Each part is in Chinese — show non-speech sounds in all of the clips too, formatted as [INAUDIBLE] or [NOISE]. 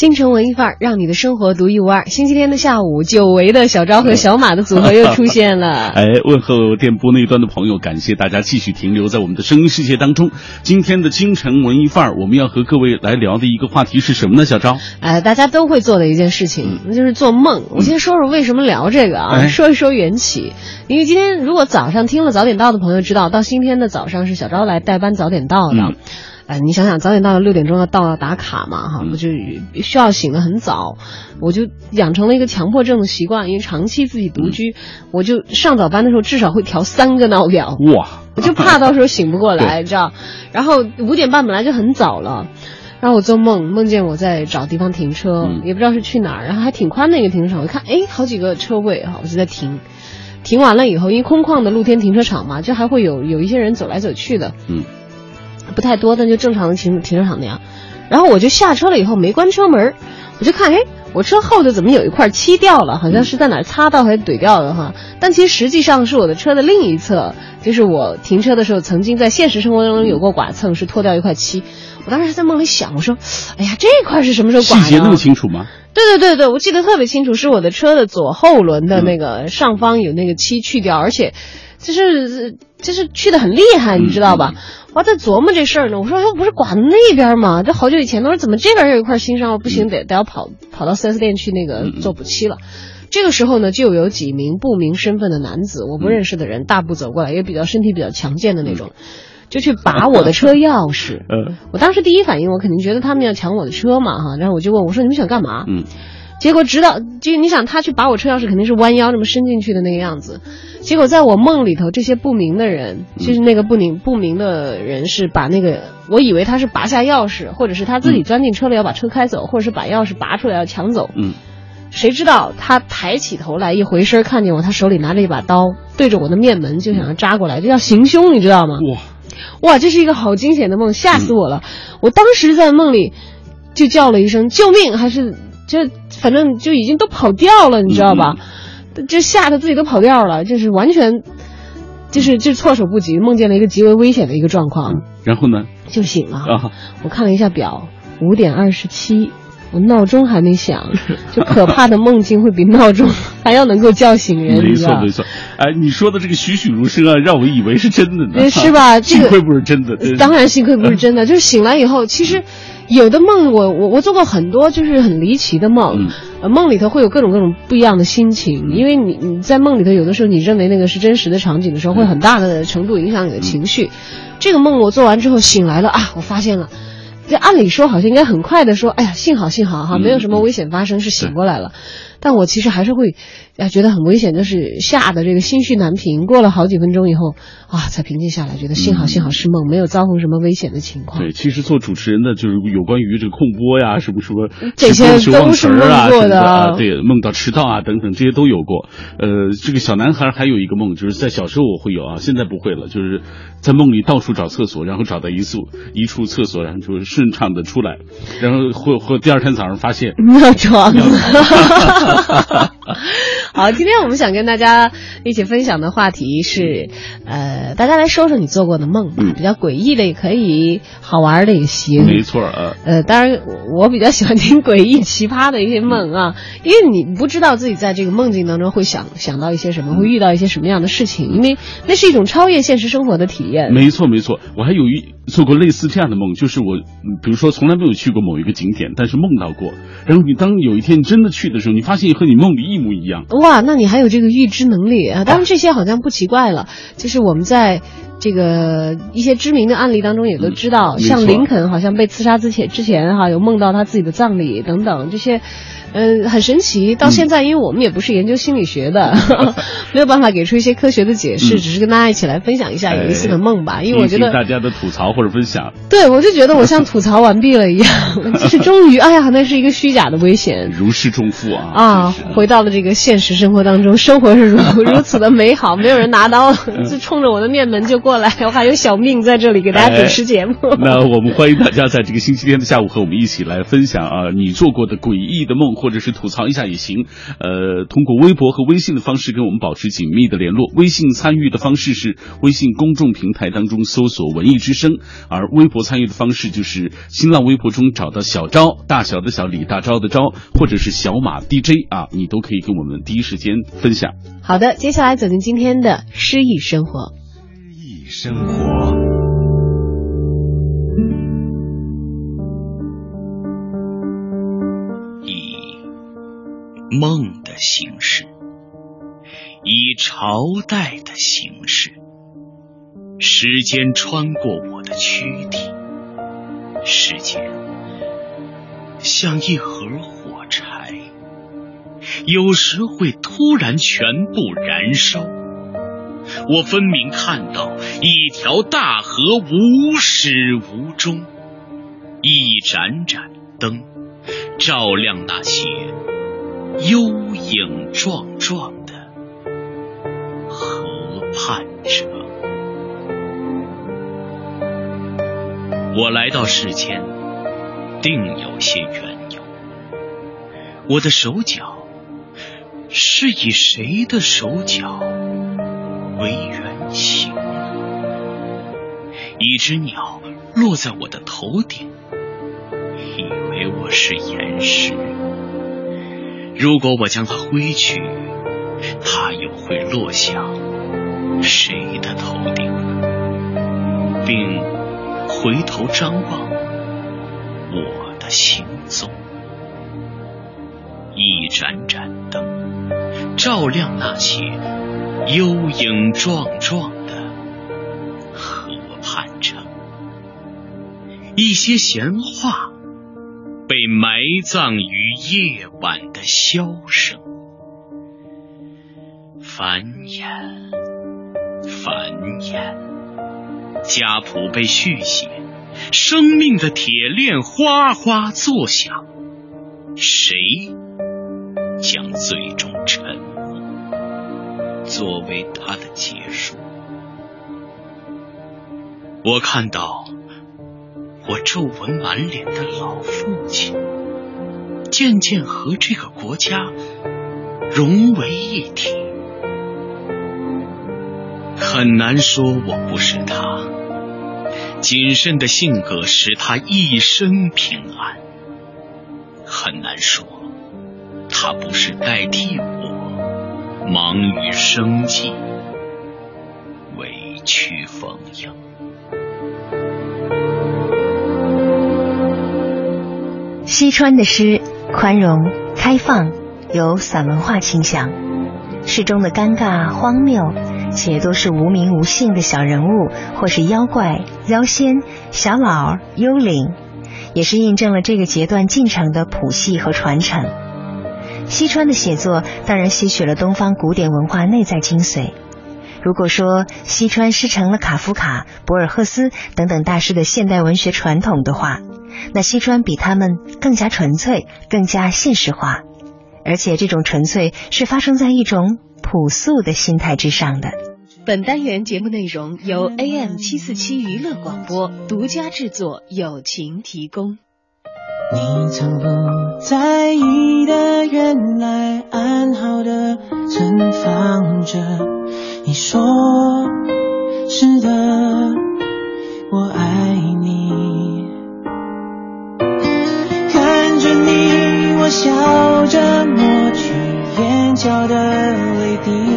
京城文艺范儿，让你的生活独一无二。星期天的下午，久违的小昭和小马的组合又出现了。[LAUGHS] 哎，问候电波那端的朋友，感谢大家继续停留在我们的声音世界当中。今天的京城文艺范儿，我们要和各位来聊的一个话题是什么呢？小昭，呃，大家都会做的一件事情，那就是做梦。我先说说为什么聊这个啊，哎说一说缘起。因为今天如果早上听了早点到的朋友知道，到今天的早上是小昭来代班早点到的。嗯哎，你想想，早点到了六点钟要到要打卡嘛，哈，嗯我就需要醒得很早，我就养成了一个强迫症的习惯，因为长期自己独居，我就上早班的时候至少会调三个闹表，哇，我就怕到时候醒不过来，知道？然后五点半本来就很早了，然后我做梦梦见我在找地方停车，嗯也不知道是去哪儿，然后还挺宽的一个停车场，我一看，哎，好几个车位哈，我就在停。停完了以后，因为空旷的露天停车场嘛，就还会有有一些人走来走去的，嗯，不太多，但就正常的停停车场那样。然后我就下车了以后没关车门，我就看，哎，我车后头怎么有一块漆掉了？好像是在哪儿擦到还是怼掉的哈。但其实实际上是我的车的另一侧，就是我停车的时候曾经在现实生活当中有过剐蹭，是脱掉一块漆。我当时在梦里想，我说，哎呀，这块是什么时候剐的？细节那么清楚吗？对对对对，我记得特别清楚，是我的车的左后轮的那个上方有那个漆去掉，而且就是就是去的很厉害，你知道吧？我在琢磨这事儿呢，我说哎，不是剐的那边吗？这好久以前，我说怎么这边有一块新伤？我不行，得得要跑跑到 4S 店去那个做补漆了。这个时候呢，就有几名不明身份的男子，我不认识的人，大步走过来，也比较身体比较强健的那种，就去拔我的车钥匙。[LAUGHS] 嗯，我当时第一反应，我肯定觉得他们要抢我的车嘛，哈，然后我就问我说：“你们想干嘛？”嗯，结果直到就你想他去拔我车钥匙，肯定是弯腰这么伸进去的那个样子。结果在我梦里头，这些不明的人，就是那个不明不明的人是把那个，我以为他是拔下钥匙，或者是他自己钻进车里要把车开走，或者是把钥匙拔出来要抢走。嗯，谁知道他抬起头来一回身看见我，他手里拿着一把刀，对着我的面门就想要扎过来，这叫行凶，你知道吗？哇，哇，这是一个好惊险的梦，吓死我了！我当时在梦里就叫了一声救命，还是就反正就已经都跑掉了，你知道吧？就吓得自己都跑掉了，就是完全就是就措手不及，梦见了一个极为危险的一个状况，然后呢？就醒了。啊，我看了一下表，五点二十七。我闹钟还没响，[LAUGHS] 就可怕的梦境会比闹钟 [LAUGHS] 还要能够叫醒人，没错没错。哎，你说的这个栩栩如生啊，让我以为是真的呢，呃是吧这个幸亏不是。真的当然，幸亏不是真的。就是醒来以后，其实有的梦我，我我做过很多，就是很离奇的梦。嗯呃，梦里头会有各种各种不一样的心情，因为你你在梦里头，有的时候你认为那个是真实的场景的时候，会很大的程度影响你的情绪。这个梦我做完之后醒来了啊，我发现了。这按理说好像应该很快的说，哎呀，幸好幸好哈，嗯没有什么危险发生，是醒过来了。但我其实还是会，啊，觉得很危险，就是吓得这个心绪难平。过了好几分钟以后，啊，才平静下来，觉得幸好幸好是梦，没有遭逢什么危险的情况。对，其实做主持人的就是有关于这个控播呀，什么什么这些都是梦过的啊，对，梦到迟到啊等等这些都有过。呃，这个小男孩还有一个梦，就是在小时候我会有啊，现在不会了，就是在梦里到处找厕所，然后找到一处一处厕所，然后就顺畅的出来，然后或或第二天早上发现尿床。[LAUGHS] 好，今天我们想跟大家一起分享的话题是，呃，大家来说说你做过的梦吧，嗯比较诡异的也可以，好玩的也行。没错啊，呃，当然，我比较喜欢听诡异奇葩的一些梦啊，因为你不知道自己在这个梦境当中会想想到一些什么，会遇到一些什么样的事情，因为那是一种超越现实生活的体验。没错没错，我还有一做过类似这样的梦，就是我，嗯比如说从来没有去过某一个景点，但是梦到过，然后你当有一天你真的去的时候，你发现和你梦里一模一样。哇，那你还有这个预知能力啊！当然这些好像不奇怪了，就是我们在这个一些知名的案例当中也都知道，嗯像林肯好像被刺杀之前之前哈、有梦到他自己的葬礼等等这些，嗯，很神奇。到现在，因为我们也不是研究心理学的，[LAUGHS] 没有办法给出一些科学的解释，只是跟大家一起来分享一下有意思的梦吧。因为我觉得大家的吐槽或者分享，对我就觉得我像吐槽完毕了一样，[LAUGHS] 就是终于，哎呀，那是一个虚假的危险，如释重负啊啊，回到了这个现实生活当中，生活是 [LAUGHS] 如如此的美好，没有人拿刀就冲着我的面门就过来，我还有小命在这里给大家主持节目。那我们欢迎大家在这个星期天的下午和我们一起来分享啊，你做过的诡异的梦，或者是吐槽一下也行。呃，通过微博和微信的方式跟我们保持紧密的联络。微信参与的方式是微信公众平台当中搜索“文艺之声”，而微博参与的方式就是新浪微博中找到小昭，大小的小李大钊的昭，或者是小马 DJ 啊，你都可以跟我们第一时间分享。好的，接下来走进今天的诗意生活。诗意生活。梦的形式，以朝代的形式，时间穿过我的躯体，时间像一盒火柴，有时会突然全部燃烧。我分明看到一条大河无始无终，一盏盏灯照亮那些。幽影幢幢的河畔者，我来到世间，定有些缘由。我的手脚是以谁的手脚为原型？一只鸟落在我的头顶，以为我是岩石。如果我将它挥去，它又会落向谁的头顶？并回头张望我的行踪。一盏盏灯照亮那些幽影幢幢的河畔城，一些闲话。被埋葬于夜晚的箫声，繁衍，繁衍，家谱被续写，生命的铁链哗哗作响，谁将最终沉默，作为他的结束？我看到。我皱纹满脸的老父亲，渐渐和这个国家融为一体。很难说我不是他，谨慎的性格使他一生平安。很难说他不是代替我，忙于生计，委屈逢迎。西川的诗宽容开放，有散文化倾向，诗中的尴尬荒谬，且都是无名无姓的小人物，或是妖怪、妖仙、小老、幽灵，也是印证了这个阶段进程的谱系和传承。西川的写作当然吸取了东方古典文化内在精髓。如果说西川师承了卡夫卡、博尔赫斯等等大师的现代文学传统的话，那西川比他们更加纯粹，更加现实化，而且这种纯粹是发生在一种朴素的心态之上的。本单元节目内容由 AM 七四七娱乐广播独家制作，友情提供。你曾不在意的，原来安好的存放着。你说是的，我爱你。笑着抹去眼角的泪滴，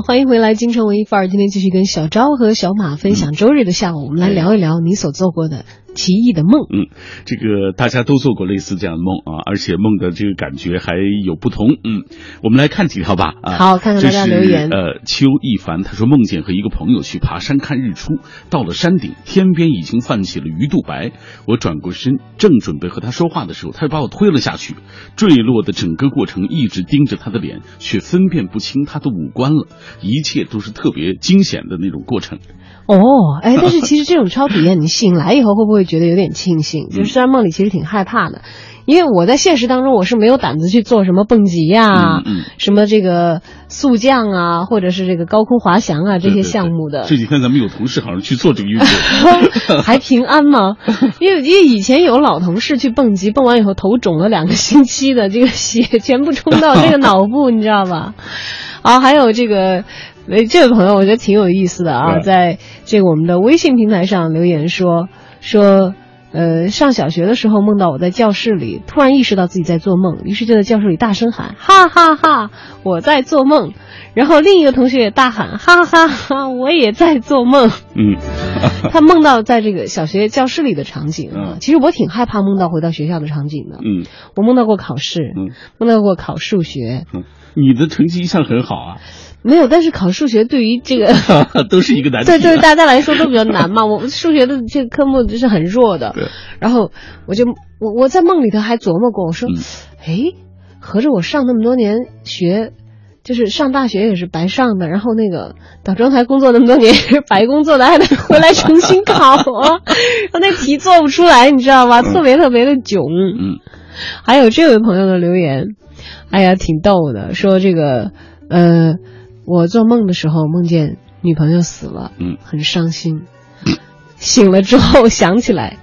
好，欢迎回来，京城文艺范儿。今天继续跟小昭和小马分享周日的下午，我们来聊一聊你所做过的奇异的梦。嗯，这个大家都做过类似这样的梦啊，而且梦的这个感觉还有不同。嗯，我们来看几条吧。啊，好看看大家留言这是呃，邱一凡他说梦见和一个朋友去爬山看日出，到了山顶，天边已经泛起了鱼肚白。我转过身，正准备和他说话的时候，他就把我推了下去。坠落的整个过程一直盯着他的脸，却分辨不清他的五官了。一切都是特别惊险的那种过程。哦，哎，但是其实这种超体验，你醒来以后会不会觉得有点庆幸？嗯就是虽然梦里其实挺害怕的，因为我在现实当中我是没有胆子去做什么蹦极呀、嗯嗯什么这个速降啊，或者是这个高空滑翔啊这些项目的。这几天咱们有同事好像去做这个运动。[LAUGHS] 还平安吗？因为因为以前有老同事去蹦极，蹦完以后头肿了两个星期的，这个血全部冲到这个脑部，你知道吧？[LAUGHS] 啊，还有这个，呃，这位朋友我觉得挺有意思的啊，在这个我们的微信平台上留言说说。呃，上小学的时候梦到我在教室里，突然意识到自己在做梦，于是就在教室里大声喊：“哈哈哈我在做梦。”然后另一个同学也大喊：“哈哈哈，我也在做梦。”嗯，[LAUGHS] 他梦到在这个小学教室里的场景啊嗯，其实我挺害怕梦到回到学校的场景的。嗯我梦到过考试，嗯梦到过考数学，嗯，你的成绩一向很好啊，[LAUGHS] 没有，但是考数学对于这个 [LAUGHS] 都是一个难题。对对大家来说都比较难嘛。[LAUGHS] 我数学的这个科目就是很弱的对，然后我就我我在梦里头还琢磨过，我说嗯，哎，合着我上那么多年学。就是上大学也是白上的，然后那个导专台工作那么多年也是白工作的，还得回来重新考啊，[LAUGHS] 那题做不出来，你知道吗？特别特别的囧。嗯还有这位朋友的留言，哎呀，挺逗的，说这个呃，我做梦的时候梦见女朋友死了，嗯，很伤心。醒了之后想起来，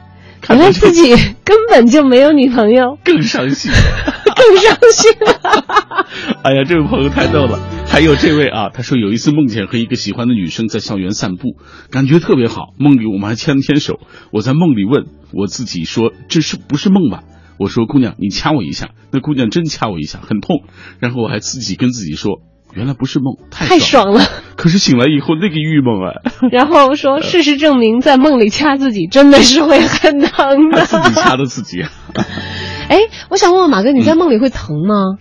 原来自己根本就没有女朋友，更伤心。[LAUGHS] 更伤心了。[LAUGHS] 哎呀，这位朋友太逗了。还有这位啊，他说有一次梦见和一个喜欢的女生在校园散步，感觉特别好。梦里我们还牵了牵手。我在梦里问我自己说：“这是不是梦吧？”我说：“姑娘，你掐我一下。”那姑娘真掐我一下，很痛。然后我还自己跟自己说：“原来不是梦，太太爽爽了，可是醒来以后那个郁闷啊，[LAUGHS] [LAUGHS] 然后说，事实证明，在梦里掐自己真的是会很疼的。[LAUGHS] 自己掐的自己。哎，我想问问马哥，你在梦里会疼吗？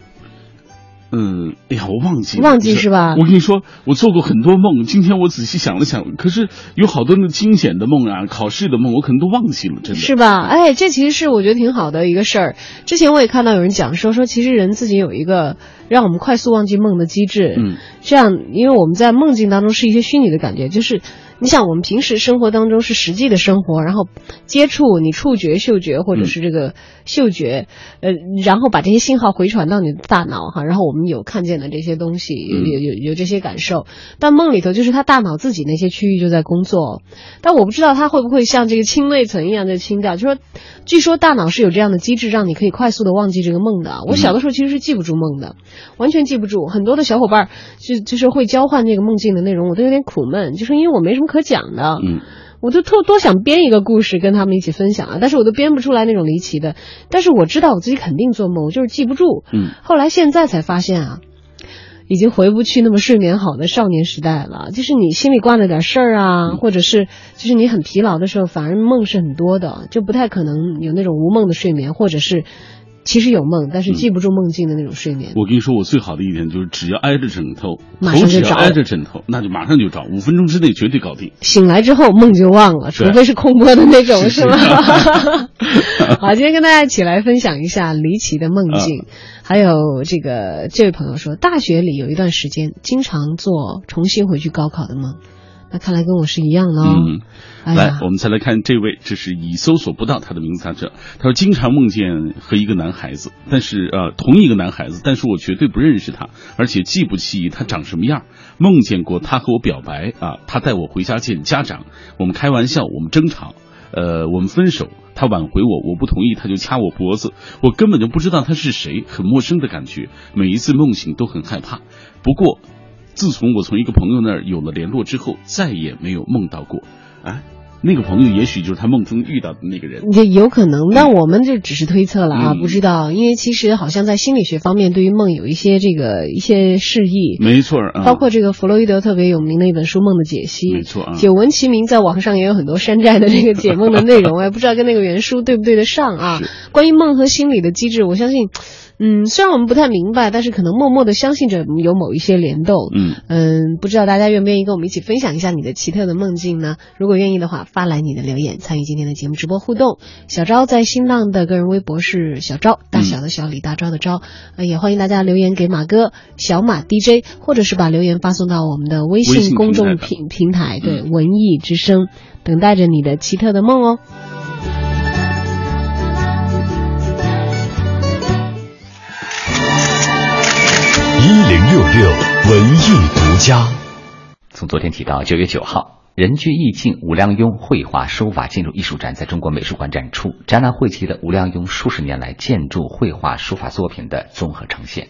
嗯，哎呀，我忘记了，忘记是吧我跟你说，我做过很多梦，今天我仔细想了想，可是有好多那惊险的梦啊，考试的梦，我可能都忘记了，真的是吧？哎，这其实是我觉得挺好的一个事儿。之前我也看到有人讲说，说其实人自己有一个让我们快速忘记梦的机制。嗯，这样，因为我们在梦境当中是一些虚拟的感觉，就是你想我们平时生活当中是实际的生活，然后接触你触觉、嗅觉或者是这个嗅觉，呃，然后把这些信号回传到你的大脑哈，然后我们有看见的这些东西，有有有有这些感受。但梦里头就是他大脑自己那些区域就在工作，但我不知道他会不会像这个清内层一样在清掉。就说，据说大脑是有这样的机制，让你可以快速的忘记这个梦的。我小的时候其实是记不住梦的，完全记不住。很多的小伙伴就就是会交换这个梦境的内容，我都有点苦闷，就是因为我没什么可讲的。嗯。我就特多想编一个故事跟他们一起分享啊，但是我都编不出来那种离奇的。但是我知道我自己肯定做梦，我就是记不住。嗯。后来现在才发现啊，已经回不去那么睡眠好的少年时代了。就是你心里挂着点事儿啊，或者是就是你很疲劳的时候，反而梦是很多的，就不太可能有那种无梦的睡眠，或者是其实有梦，但是记不住梦境的那种睡眠。我跟你说，我最好的一点就是只要挨着枕头，马上就找挨着枕头，那就马上就找，五分钟之内绝对搞定。醒来之后梦就忘了，除非是空播的那种，是是。吗？[LAUGHS] 好，今天跟大家一起来分享一下离奇的梦境，啊。还有这个这位朋友说，大学里有一段时间经常做重新回去高考的梦，那看来跟我是一样喽。嗯，哎，，来我们再来看这位，这是已搜索不到他的名字，他这他说经常梦见和一个男孩子，但是呃同一个男孩子，但是我绝对不认识他，而且记不起他长什么样。梦见过他和我表白啊，他带我回家见家长，我们开玩笑，我们争吵，呃，我们分手，他挽回我，我不同意，他就掐我脖子，我根本就不知道他是谁，很陌生的感觉，每一次梦醒都很害怕。不过，自从我从一个朋友那儿有了联络之后，再也没有梦到过。啊，那个朋友也许就是他梦中遇到的那个人。也有可能，但我们这只是推测了啊，嗯不知道，因为其实好像在心理学方面对于梦有一些这个一些释义，没错啊，包括这个弗洛伊德特别有名的一本书《梦的解析》，没错啊久闻其名，在网上也有很多山寨的这个解梦的内容，我也不知道跟那个原书对不对得上啊。关于梦和心理的机制，我相信，嗯，虽然我们不太明白，但是可能默默的相信着有某一些联动。嗯，嗯，不知道大家愿不愿意跟我们一起分享一下你的奇特的梦境呢？如果愿意的话，发来你的留言，参与今天的节目直播互动。小昭在新浪的个人微博是小昭，大小的小李大昭的昭，呃，也欢迎大家留言给马哥小马 DJ，或者是把留言发送到我们的微微信信公众平平平台，对，嗯文艺之声，等待着你的奇特的梦哦。一零六六文艺独家。从昨天提到九月九号，人居意境吴良镛绘画书法建筑艺术展在中国美术馆展出，展览汇集了吴良镛数十年来建筑、绘画、书法作品的综合呈现。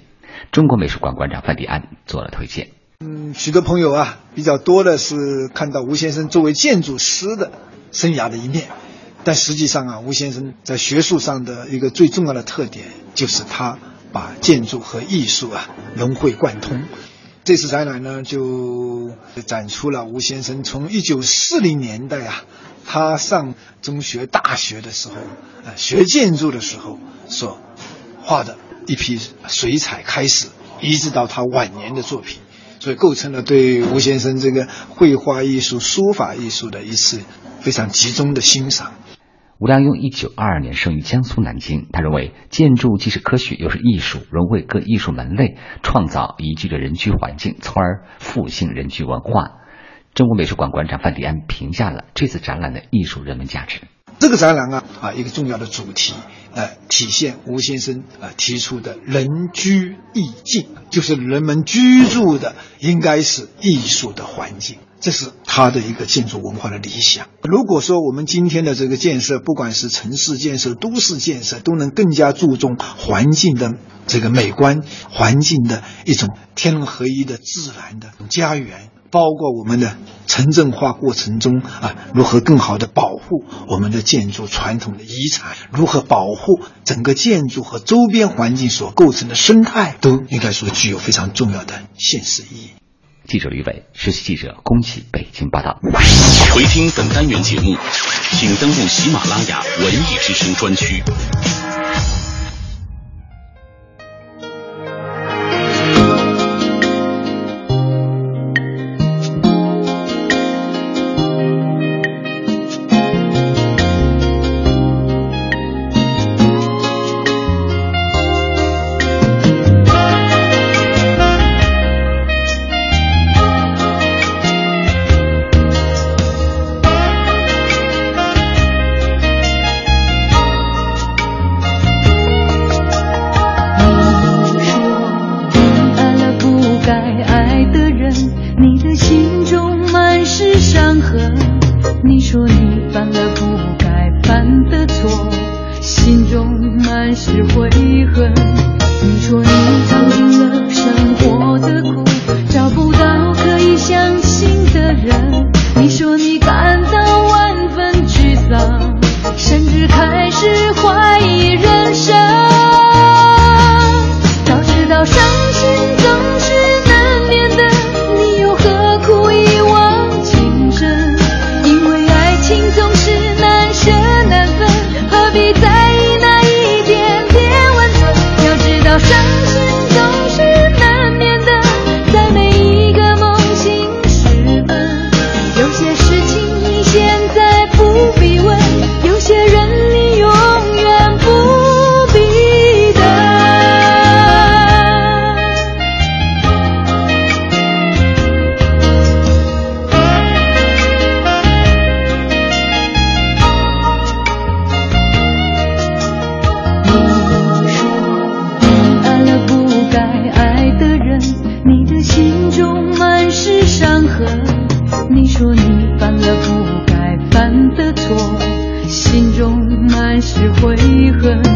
中国美术馆馆长范迪安做了推荐。嗯，许多朋友啊，比较多的是看到吴先生作为建筑师的生涯的一面，但实际上啊，吴先生在学术上的一个最重要的特点就是他把建筑和艺术啊融会贯通。这次展览呢，就展出了吴先生从一九四零年代啊，他上中学、大学的时候，啊，学建筑的时候所画的一批水彩开始，一直到他晚年的作品。所以构成了对吴先生这个绘画艺术、书法艺术的一次非常集中的欣赏。吴良镛一九二二年生于江苏南京，他认为建筑既是科学又是艺术，融汇各艺术门类，创造宜居的人居环境，从而复兴人居文化。中国美术馆馆长范迪安评价了这次展览的艺术人文价值。这个展览啊啊，一个重要的主题，呃，体现吴先生啊、提出的人居意境，就是人们居住的应该是艺术的环境，这是他的一个建筑文化的理想。如果说我们今天的这个建设，不管是城市建设、都市建设，都能更加注重环境的这个美观，环境的一种天人合一的自然的家园。包括我们的城镇化过程中啊，如何更好的保护我们的建筑传统的遗产，如何保护整个建筑和周边环境所构成的生态，都应该说具有非常重要的现实意义。记者吕伟，实习记者恭喜北京报道。回听本单元节目，请登录喜马拉雅文艺之声专区。是悔恨。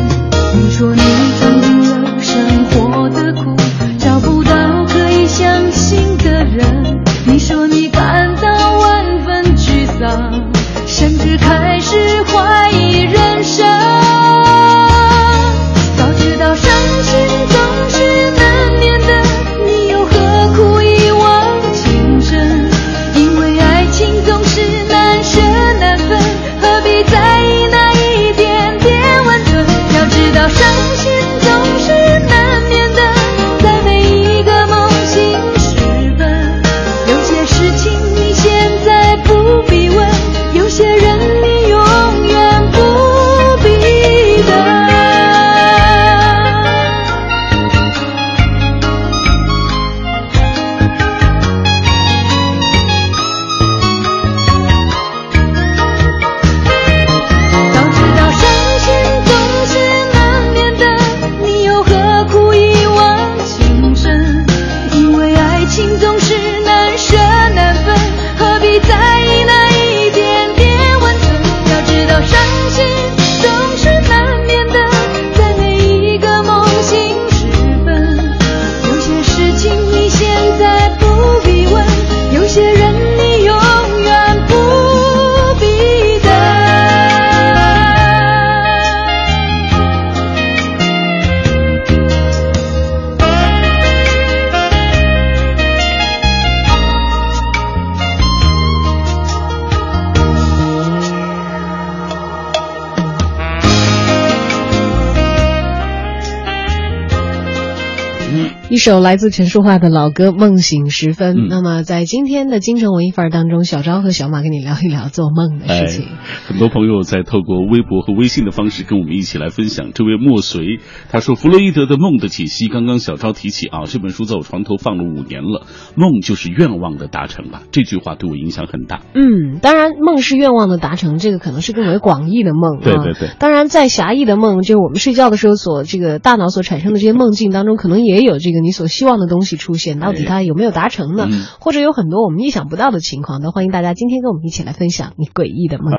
首来自陈淑桦的老歌《梦醒时分》。嗯那么，在今天的京城文艺范儿当中，小昭和小马跟你聊一聊做梦的事情。哎，很多朋友在透过微博和微信的方式跟我们一起来分享。这位莫随他说，弗洛伊德的《梦的解析》，刚刚小昭提起啊，这本书在我床头放了五年了。梦就是愿望的达成吧，这句话对我影响很大。嗯，当然，梦是愿望的达成，这个可能是更为广义的梦啊。对对对当然，在狭义的梦，就是我们睡觉的时候所这个大脑所产生的这些梦境当中，可能也有这个你所希望的东西出现。到底它有没有达成呢？嗯或者有很多我们意想不到的情况。那欢迎大家今天跟我们一起来分享你诡异的梦。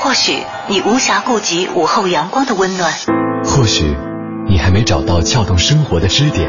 或许你无暇顾及午后阳光的温暖，或许你还没找到撬动生活的支点，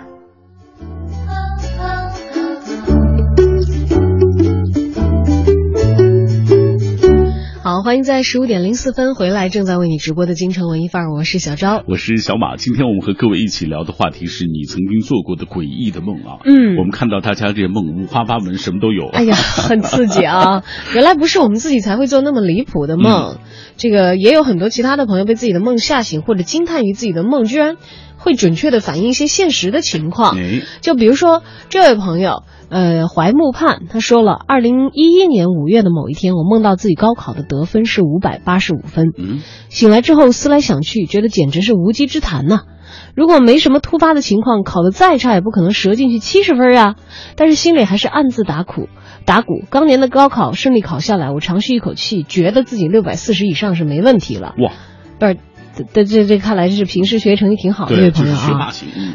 好，欢迎在十五点零四分回来，正在为你直播的京城文艺范儿，我是小昭。我是小马，今天我们和各位一起聊的话题是你曾经做过的诡异的梦啊。嗯我们看到大家这些梦五花八门，什么都有。哎呀，很刺激啊！原来不是我们自己才会做那么离谱的梦，这个也有很多其他的朋友被自己的梦吓醒，或者惊叹于自己的梦居然会准确的反映一些现实的情况。哎，就比如说这位朋友，呃，怀木盼，他说了，二零一一年五月的某一天，我梦到自己高考的得分是五百八十五分，嗯，醒来之后思来想去，觉得简直是无稽之谈呐、如果没什么突发的情况，考得再差也不可能折进去七十分啊。但是心里还是暗自打苦打鼓。当年的高考顺利考下来，我长吁一口气，觉得自己六百四十以上是没问题了。哇，不是，这这这看来是平时学习成绩挺好的这位朋友啊。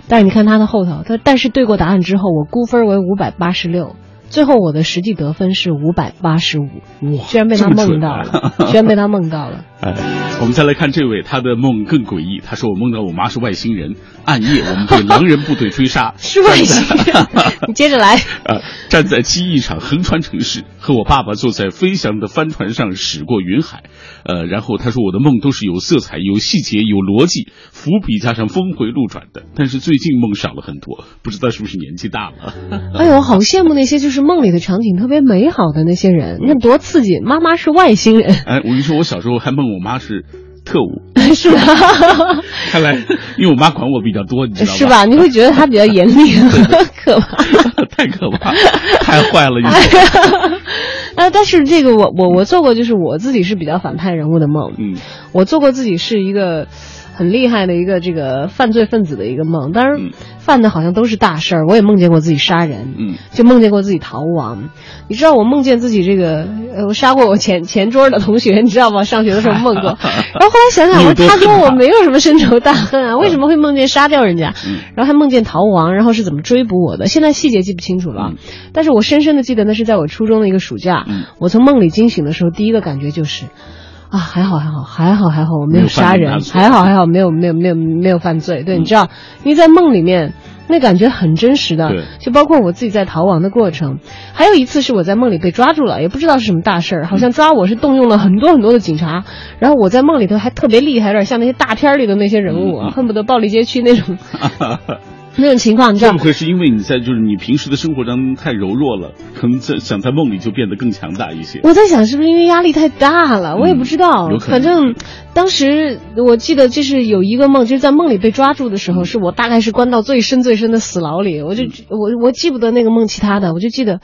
但是你看他的后头，他但是对过答案之后，我估分为五百八十六，最后我的实际得分是五百八十五，哇，居然被他梦到了，[LAUGHS] 居然被他梦到了。[LAUGHS] 哎，我们再来看这位，他的梦更诡异。他说：“我梦到我妈是外星人，暗夜我们被狼人部队追杀，[LAUGHS] 是外星人，你接着来。呃，站在机翼上横穿城市，和我爸爸坐在飞翔的帆船上驶过云海。呃，然后他说我的梦都是有色彩、有细节、有逻辑，伏笔加上峰回路转的。但是最近梦少了很多，不知道是不是年纪大了。[LAUGHS] 哎呦，我好羡慕那些就是梦里的场景特别美好的那些人，你看多刺激！妈妈是外星人，哎，我跟你说，我小时候还梦我妈是特务，[LAUGHS] 是吧？[LAUGHS] 看来因为我妈管我比较多，你知道吧？是吧？你会觉得她比较严厉，可怕。太可怕，太坏了，你但是这个我我我做过，就是我自己是比较反派人物的梦。嗯，我做过自己是一个很厉害的一个这个犯罪分子的一个梦，当然嗯犯的好像都是大事儿。我也梦见过自己杀人，嗯，就梦见过自己逃亡。你知道我梦见自己这个，呃，我杀过我前前桌的同学，你知道吗？上学的时候梦过。[LAUGHS] 然后后来想想，我说他跟我没有什么深仇大恨啊，为什么会梦见杀掉人家？嗯然后还梦见逃亡，然后是怎么追捕我的？现在细节记不清楚了，嗯但是我深深的记得那是在我初中的一个暑假，嗯我从梦里惊醒的时候，第一个感觉就是。啊，还好还好还好还好，我没没有杀人还好还好，没有没有没有没有犯罪。对，你知道，因为在梦里面，那感觉很真实的，就包括我自己在逃亡的过程。还有一次是我在梦里被抓住了，也不知道是什么大事儿，好像抓我是动用了很多很多的警察，然后我在梦里头还特别厉害，有点像那些大片儿里的那些人物，恨不得暴力街区那种 [LAUGHS] 那种情况，你知道吗会不？会是因为你在就是你平时的生活当中太柔弱了，可能在想在梦里就变得更强大一些？我在想是不是因为压力太大了，我也不知道。嗯有可能反正当时我记得就是有一个梦，就是在梦里被抓住的时候，是我大概是关到最深最深的死牢里，我就我我记不得那个梦其他的，我就记得，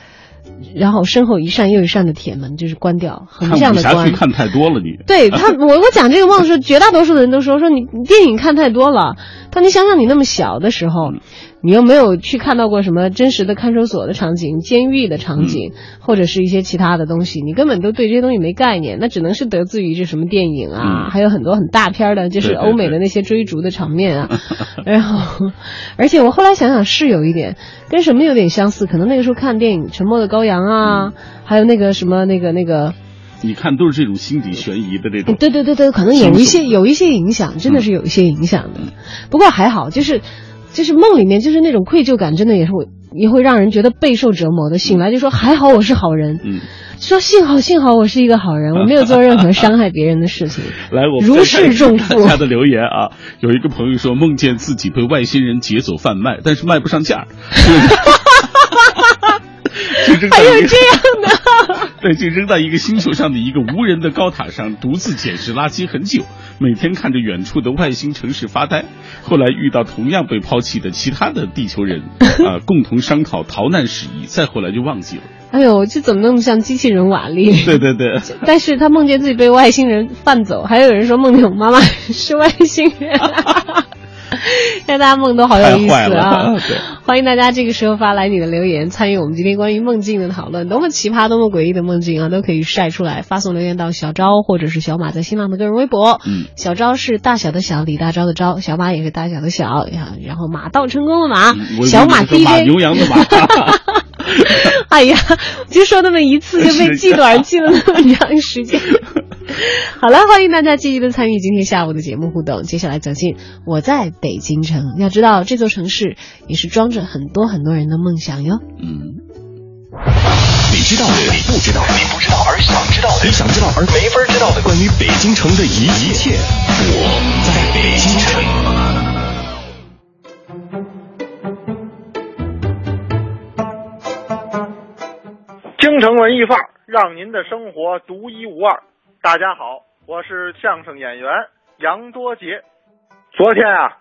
然后身后一扇又一扇的铁门就是关掉，横看向的关武侠剧。看太多了，你对他，[LAUGHS] 我我讲这个梦的时候，绝大多数的人都说说你你电影看太多了。他你想想你那么小的时候，你又没有去看到过什么真实的看守所的场景、监狱的场景，或者是一些其他的东西，你根本都对这些东西没概念，那只能是得自于这什么电影啊，嗯还有很多很大片儿的，就是欧美的那些追逐的场面啊。[LAUGHS] 然后，而且我后来想想是有一点跟什么有点相似，可能那个时候看电影《沉默的羔羊》啊，还有那个什么那个那个。你看都是这种心理悬疑的这种。对对对对，可能有一些有一些影响，真的是有一些影响的。不过还好，就是就是梦里面就是那种愧疚感，真的也是会也会让人觉得备受折磨的。醒来就说还好我是好人，嗯，说幸好幸好我是一个好人，我没有做任何伤害别人的事情。[LAUGHS] 来，我们如释重负。大家的留言啊，有一个朋友说梦见自己被外星人劫走贩卖，但是卖不上价 [LAUGHS] [LAUGHS] 还有这样的，[LAUGHS] 对，就扔在一个星球上的一个无人的高塔上，独自捡拾垃圾很久，每天看着远处的外星城市发呆。后来遇到同样被抛弃的其他的地球人，[LAUGHS] 啊、共同商讨逃难事宜，再后来就忘记了。哎呦，这怎么那么像机器人瓦力？对对对，但是他梦见自己被外星人贩走，还有人说梦见我妈妈是外星人，[LAUGHS] 现在大家梦都好有意思啊！[LAUGHS] 欢迎大家这个时候发来你的留言，参与我们今天关于梦境的讨论。多么奇葩、多么诡异的梦境啊，都可以晒出来，发送留言到小昭或者是小马在新浪的个人微博。嗯，小昭是大小的小，李大钊的昭，小马也是大小的小，然后马到成功的马，嗯小马 DJ，牛羊的马。[LAUGHS] [LAUGHS] 哎呀，就说那么一次就被记短记了那么长时间。[LAUGHS] 好了，欢迎大家积极的参与今天下午的节目互动。接下来走进我在北京城，要知道这座城市也是装着很多很多人的梦想哟。嗯，你知道的，你不知道的，你不知道而想知道的，你想知道而没法知道的，关于北京城的一一切，我在北京城。京城文艺范儿，让您的生活独一无二。大家好，我是相声演员杨多杰。昨天啊，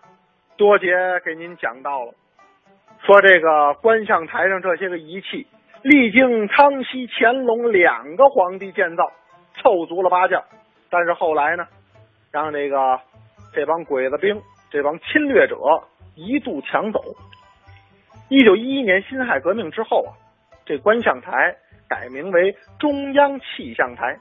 多杰给您讲到了，说这个观象台上这些个仪器，历经康熙、乾隆两个皇帝建造，凑足了八件，但是后来呢，让这个这帮鬼子兵这帮侵略者一度抢走。一九一一年辛亥革命之后啊，这观象台改名为中央气象台。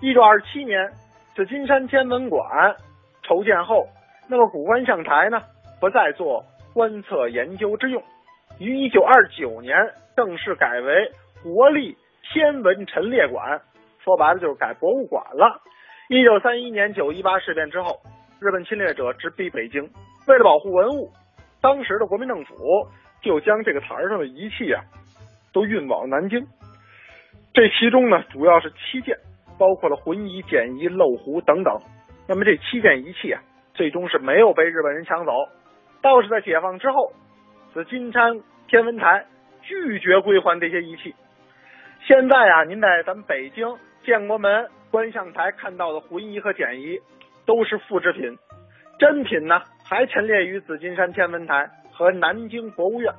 一九二七年，紫金山天文馆筹建后，那么古观象台呢不再做观测研究之用，于一九二九年正式改为国立天文陈列馆，说白了就是改博物馆了。一九三一年九一八事变之后，日本侵略者直逼北京，为了保护文物，当时的国民政府就将这个台上的仪器啊都运往南京。这其中呢，主要是七件，包括了浑仪、简仪、漏壶等等。那么这七件仪器啊，最终是没有被日本人抢走，倒是在解放之后，紫金山天文台拒绝归还这些仪器。现在啊，您在咱们北京建国门观象台看到的浑仪和简仪都是复制品，真品呢还陈列于紫金山天文台和南京博物院，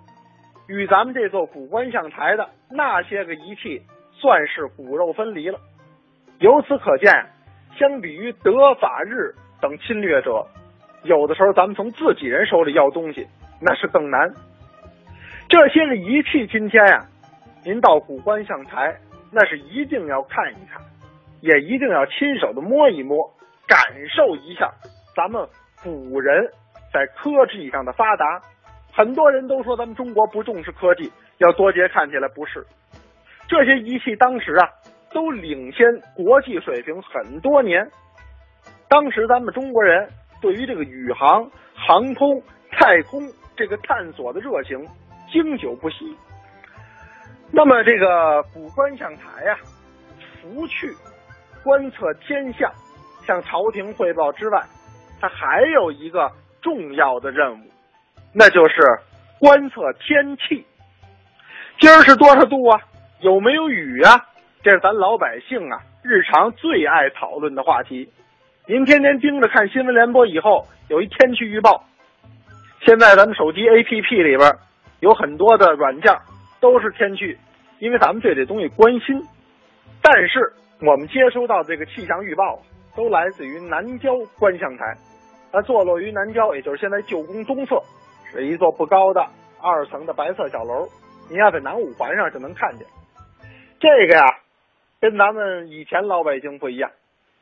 与咱们这座古观象台的那些个仪器算是骨肉分离了。由此可见，相比于德法日等侵略者，有的时候咱们从自己人手里要东西那是更难。这些个仪器今天呀、您到古观象台，那是一定要看一看，也一定要亲手的摸一摸，感受一下咱们古人在科技上的发达。很多人都说咱们中国不重视科技，要多节看起来不是。这些仪器当时啊，都领先国际水平很多年。当时咱们中国人对于这个宇航、航空、太空这个探索的热情经久不息。那么这个古观象台呀、除去观测天象、向朝廷汇报之外，它还有一个重要的任务，那就是观测天气。今儿是多少度啊？有没有雨啊？这是咱老百姓啊日常最爱讨论的话题。您天天盯着看新闻联播以后，有一天气预报。现在咱们手机 APP 里边有很多的软件都是天气，因为咱们对这东西关心。但是我们接收到这个气象预报，都来自于南郊观象台，它坐落于南郊，也就是现在旧宫东侧，是一座不高的二层的白色小楼。您要在南五环上就能看见。这个呀，跟咱们以前老北京不一样。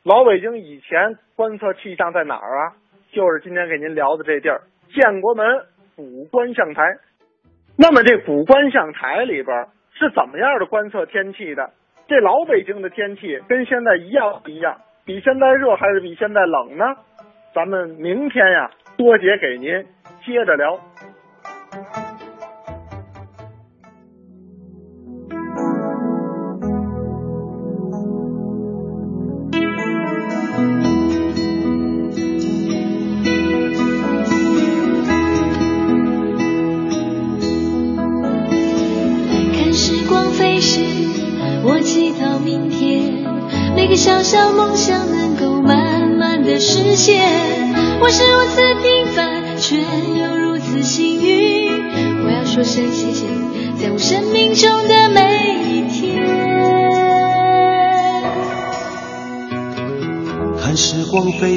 老北京以前观测气象在哪儿啊？就是今天给您聊的这地儿——建国门古观象台。那么这古观象台里边是怎么样的观测天气的？这老北京的天气跟现在一样一样？比现在热还是比现在冷呢？咱们明天呀，多姐给您接着聊。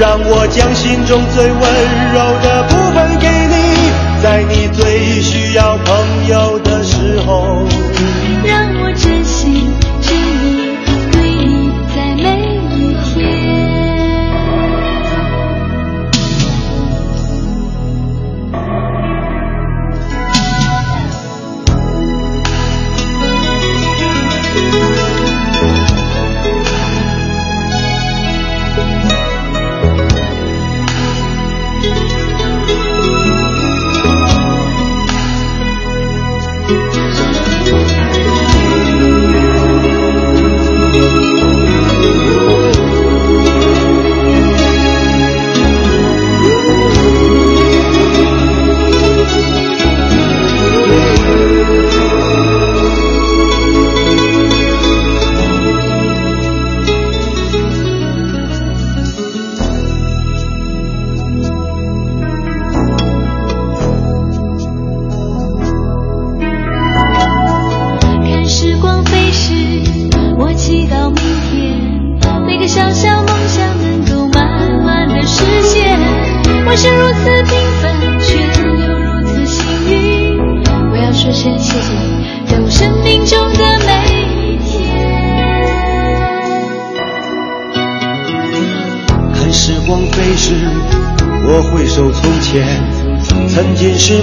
让我将心中最温柔的部分给你，在你最需要朋友的时候。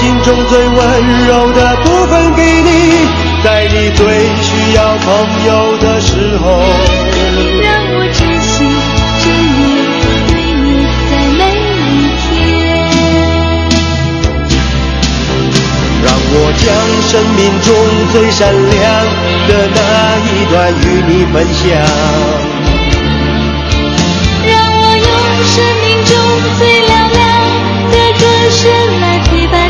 心中最温柔的部分给你，在你最需要朋友的时候。让我真心真意对你在每一天。让我将生命中最闪亮的那一段与你分享。让我用生命中最嘹亮的歌声来陪伴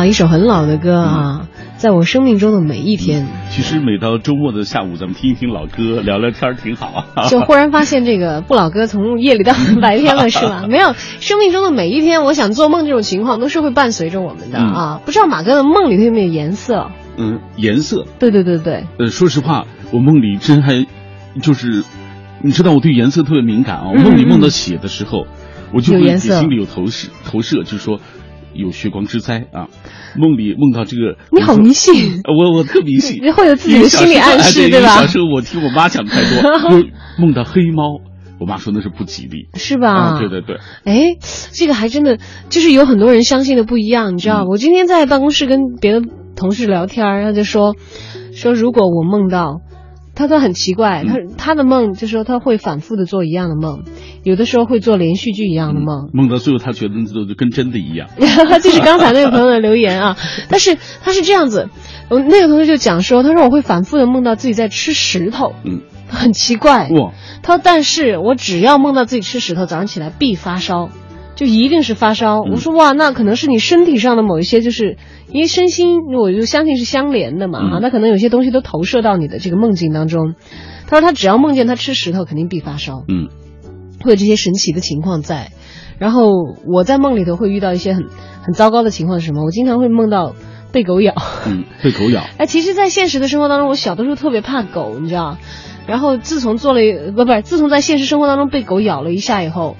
啊，一首很老的歌啊，在我生命中的每一天，其实每到周末的下午，咱们听一听老歌，聊聊天儿挺好啊。[LAUGHS] 就忽然发现这个不老歌从夜里到白天了，是吧？[LAUGHS] 没有，生命中的每一天，我想做梦这种情况都是会伴随着我们的啊。不知道马哥的梦里头有没有颜色？嗯，颜色。对对对对。呃，说实话，我梦里真还就是，你知道我对颜色特别敏感啊。我梦里梦到血的时候，我就心里有投射投射，就是说有血光之灾啊。梦里梦到这个，你好迷信，呃我我特迷信，[LAUGHS] 你会有自己的心理暗示，对吧？小时候我听我妈讲的太多，[LAUGHS] 就梦到黑猫，我妈说那是不吉利，是吧？啊，对对对。哎，这个还真的就是有很多人相信的不一样，你知道？我今天在办公室跟别的同事聊天，他就说说如果我梦到。他说很奇怪，他他的梦就是说他会反复的做一样的梦，有的时候会做连续剧一样的梦，梦到最后他觉得那都跟真的一样。[LAUGHS] 就是刚才那个朋友的留言啊，[LAUGHS] 但是他是这样子，我那个同学就讲说，他说我会反复的梦到自己在吃石头，嗯，很奇怪，哇，他说但是我只要梦到自己吃石头，早上起来必发烧。就一定是发烧。嗯我说哇，那可能是你身体上的某一些，就是因为身心，我就相信是相连的嘛嗯啊，那可能有些东西都投射到你的这个梦境当中。他说他只要梦见他吃石头，肯定必发烧。嗯，会有这些神奇的情况在。然后我在梦里头会遇到一些很很糟糕的情况是什么？我经常会梦到被狗咬。嗯，被狗咬。[LAUGHS] 哎，其实，在现实的生活当中，我小的时候特别怕狗，你知道。然后自从做了不不是，自从在现实生活当中被狗咬了一下以后。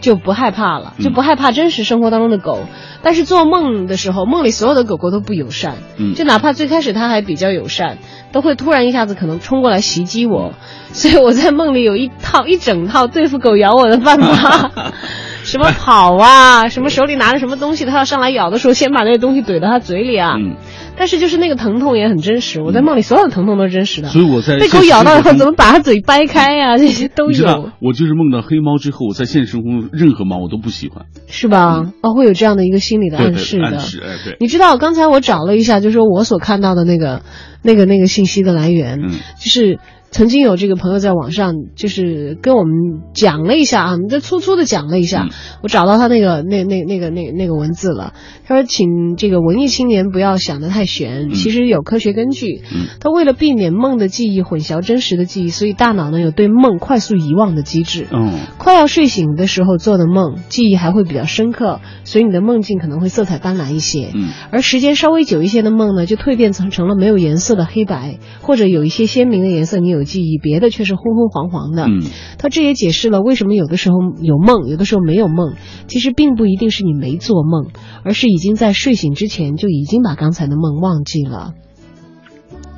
就不害怕了，就不害怕真实生活当中的狗，嗯、但是做梦的时候，梦里所有的狗狗都不友善，嗯，就哪怕最开始它还比较友善，都会突然一下子可能冲过来袭击我，所以我在梦里有一套一整套对付狗咬我的办法，[LAUGHS] 什么跑啊，什么手里拿着什么东西，它要上来咬的时候，先把那个东西怼到它嘴里啊，嗯，但是就是那个疼痛也很真实，我在梦里所有的疼痛都是真实的，所以我在被狗咬到以后怎么把它嘴掰开呀、啊，这些都有。[LAUGHS] 我就是梦到黑猫之后，我在现实生活中任何猫我都不喜欢，是吧？嗯、哦，会有这样的一个心理的暗示的。暗示，哎，对。你知道刚才我找了一下，就是说我所看到的那个、那个、那个信息的来源，嗯，就是。曾经有这个朋友在网上就是跟我们讲了一下啊，这粗粗的讲了一下，嗯、我找到他那个那那那个那那个文字了。他说，请这个文艺青年不要想得太玄，嗯、其实有科学根据。嗯，他为了避免梦的记忆混淆真实的记忆，所以大脑呢有对梦快速遗忘的机制。嗯，快要睡醒的时候做的梦，记忆还会比较深刻，所以你的梦境可能会色彩斑斓一些。嗯，而时间稍微久一些的梦呢，就蜕变成成了没有颜色的黑白，或者有一些鲜明的颜色你有记忆，别的却是昏昏黄黄的。嗯，他这也解释了为什么有的时候有梦，有的时候没有梦。其实并不一定是你没做梦，而是已经在睡醒之前就已经把刚才的梦忘记了。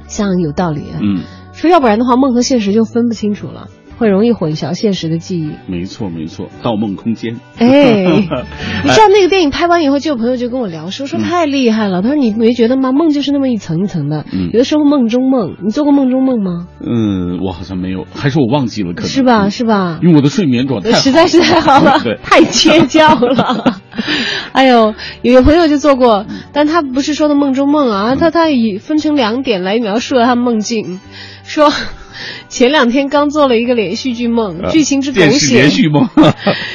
像有道理。嗯，说要不然的话，梦和现实就分不清楚了。会容易混淆现实的记忆。没错，没错，《盗梦空间》。哎，[LAUGHS] 你知道那个电影拍完以后，就有朋友就跟我聊说说太厉害了。他说你没觉得吗？梦就是那么一层一层的，嗯有的时候梦中梦。你做过梦中梦吗？嗯，我好像没有，还是我忘记了，可能是吧？是吧？因为我的睡眠状态实在是太好了，太缺觉了。[LAUGHS] 哎呦，有朋友就做过，但他不是说的梦中梦啊，他他以分成两点来描述了他梦境，说前两天刚做了一个连续剧梦，呃剧情之狗血，连续梦。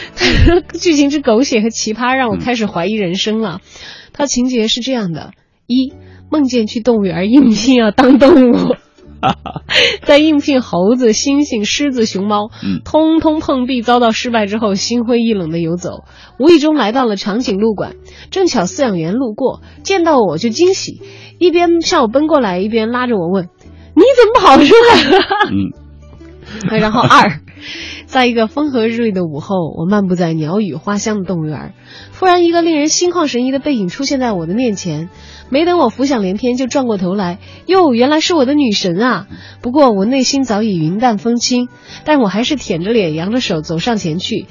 [LAUGHS] 剧情之狗血和奇葩，让我开始怀疑人生了。它情节是这样的：一，梦见去动物园应聘要当动物。[LAUGHS] 在应聘猴子、猩猩、狮子、熊猫，嗯通通碰壁，遭到失败之后，心灰意冷的游走。无意中来到了长颈鹿馆，正巧饲养员路过，见到我就惊喜，一边向我奔过来，一边拉着我问：“你怎么跑出来了？”嗯，[LAUGHS] 然后二，在一个风和日丽的午后，我漫步在鸟语花香的动物园，突然一个令人心旷神怡的背影出现在我的面前。没等我浮想联翩，就转过头来，哟，原来是我的女神啊！不过我内心早已云淡风轻，但我还是舔着脸，扬着手走上前去。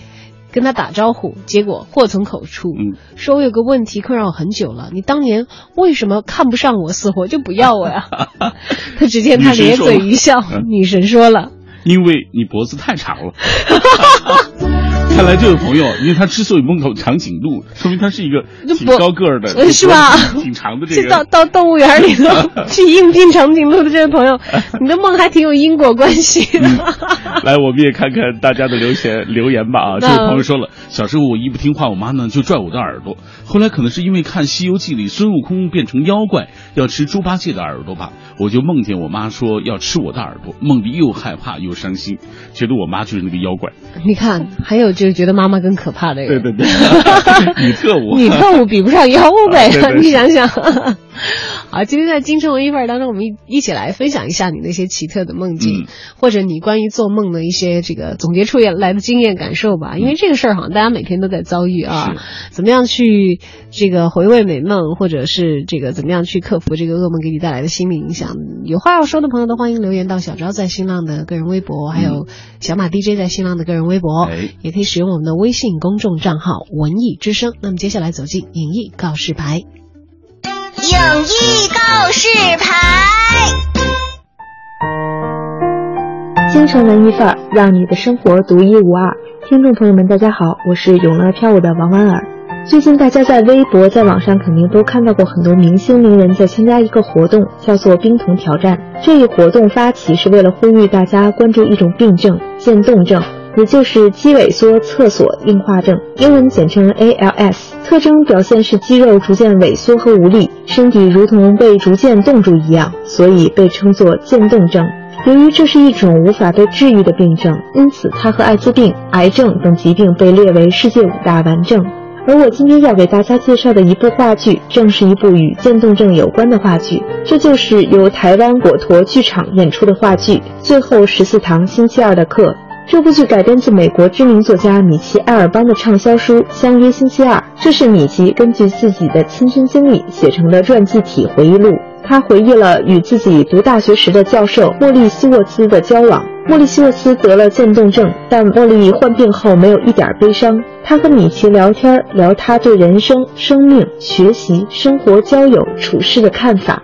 跟他打招呼，结果祸从口出，嗯说我有个问题困扰我很久了，你当年为什么看不上我，死活就不要我呀？[LAUGHS] 他只见他咧嘴一笑，女神说了。因为你脖子太长了。[LAUGHS] 看来这位朋友，因为他之所以梦到长颈鹿，[LAUGHS] 说明他是一个挺高个儿的，呃是吧挺长的这去到。到动物园里头 [LAUGHS] 去应聘长颈鹿的这位朋友，你的梦还挺有因果关系的。来，我们也看看大家的留言留言吧啊！这位朋友说了，小时候我一不听话，我妈呢就拽我的耳朵。后来可能是因为看《西游记》里孙悟空变成妖怪要吃猪八戒的耳朵吧，我就梦见我妈说要吃我的耳朵，梦里又害怕又伤心，觉得我妈就是那个妖怪。你看，还有就是觉得妈妈更可怕的人，对对对，女 [LAUGHS] [LAUGHS] 特务，女特务比不上妖物呗对对，[LAUGHS] 你想想。[LAUGHS] 好，今天在京城文艺范儿当中，我们一一起来分享一下你那些奇特的梦境，嗯或者你关于做梦的一些这个总结出来的经验感受吧。因为这个事儿好像大家每天都在遭遇啊，怎么样去这个回味美梦，或者是这个怎么样去克服这个噩梦给你带来的心理影响？有话要说的朋友都欢迎留言到小昭在新浪的个人微博，还有小马 DJ 在新浪的个人微博，哎也可以使用我们的微信公众账号“文艺之声”。那么接下来走进影艺告示牌。影艺告示牌。京城文艺范儿，让你的生活独一无二。听众朋友们，大家好，我是永乐飘舞的王婉儿。最近大家在微博、在网上肯定都看到过很多明星名人在参加一个活动，叫做冰桶挑战。这一活动发起是为了呼吁大家关注一种病症——渐冻症，也就是肌萎缩厕所硬化症，英文简称 ALS。特征表现是肌肉逐渐萎缩和无力，身体如同被逐渐冻住一样，所以被称作渐冻症。由于这是一种无法被治愈的病症，因此它和艾滋病、癌症等疾病被列为世界五大顽症。而我今天要给大家介绍的一部话剧，正是一部与渐冻症有关的话剧，这就是由台湾果陀剧场演出的话剧《最后十四堂星期二的课》。这部剧改编自美国知名作家米奇·埃尔邦的畅销书《相约星期二》，这是米奇根据自己的亲身经历写成的传记体回忆录。他回忆了与自己读大学时的教授莫莉希沃兹的交往。莫莉希沃兹得了渐冻症，但莫莉患病后没有一点悲伤。他和米奇聊天，聊他对人生、生命、学习、生活、交友、处事的看法。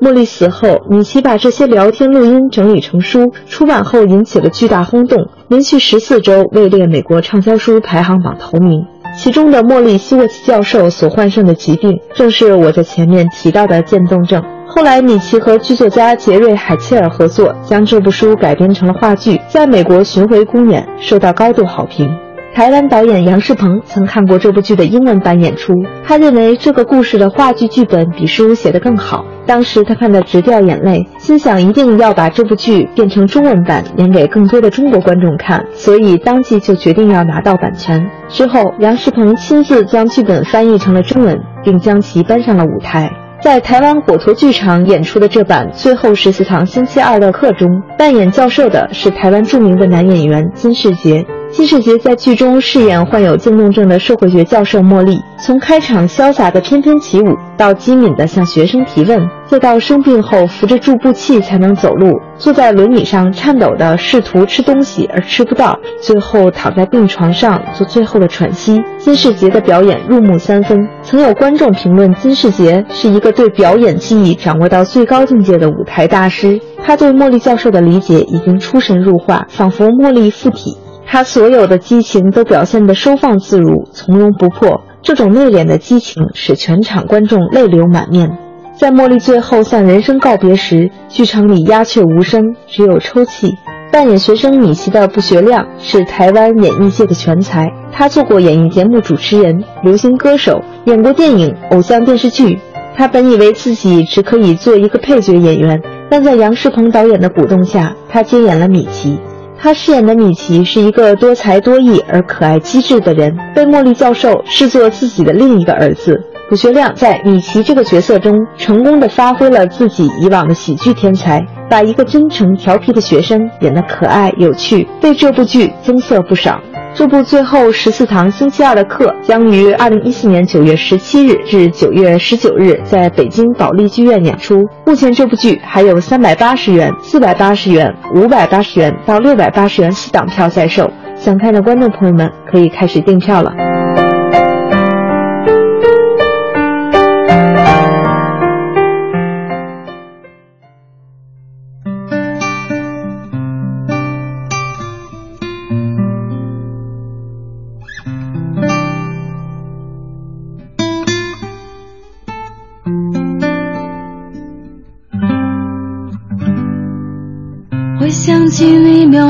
莫莉死后，米奇把这些聊天录音整理成书，出版后引起了巨大轰动，连续十四周位列美国畅销书排行榜头名。其中的莫莉希沃茨教授所患上的疾病，正是我在前面提到的渐冻症。后来，米奇和剧作家杰瑞·海切尔合作，将这部书改编成了话剧，在美国巡回公演，受到高度好评。台湾导演杨世鹏曾看过这部剧的英文版演出，他认为这个故事的话剧剧本比书写得更好。当时他看得直掉眼泪，心想一定要把这部剧变成中文版，演给更多的中国观众看，所以当即就决定要拿到版权。之后，杨世鹏亲自将剧本翻译成了中文，并将其搬上了舞台。在台湾火陀剧场演出的这版《最后十四堂星期二的课》中，扮演教授的是台湾著名的男演员金世杰。金世杰在剧中饰演患有渐冻症的社会学教授茉莉，从开场潇洒的翩翩起舞，到机敏的向学生提问，再到生病后扶着助步器才能走路，坐在轮椅上颤抖的试图吃东西而吃不到，最后躺在病床上做最后的喘息。金世杰的表演入木三分，曾有观众评论金世杰是一个对表演技艺掌握到最高境界的舞台大师。他对茉莉教授的理解已经出神入化，仿佛茉莉附体。他所有的激情都表现得收放自如、从容不迫。这种内敛的激情使全场观众泪流满面。在茉莉最后向人生告别时，剧场里鸦雀无声，只有抽泣。扮演学生米奇的不学亮是台湾演艺界的全才，他做过演艺节目主持人、流行歌手，演过电影、偶像电视剧。他本以为自己只可以做一个配角演员，但在杨世鹏导演的鼓动下，他接演了米奇。他饰演的米奇是一个多才多艺而可爱机智的人，被茉莉教授视作自己的另一个儿子。卜学亮在米奇这个角色中，成功的发挥了自己以往的喜剧天才，把一个真诚调皮的学生演得可爱有趣，为这部剧增色不少。这部最后十四堂星期二的课将于二零一四年九月十七日至九月十九日在北京保利剧院演出。目前这部剧还有三百八十元、四百八十元、五百八十元到六百八十元四档票在售，想看的观众朋友们可以开始订票了。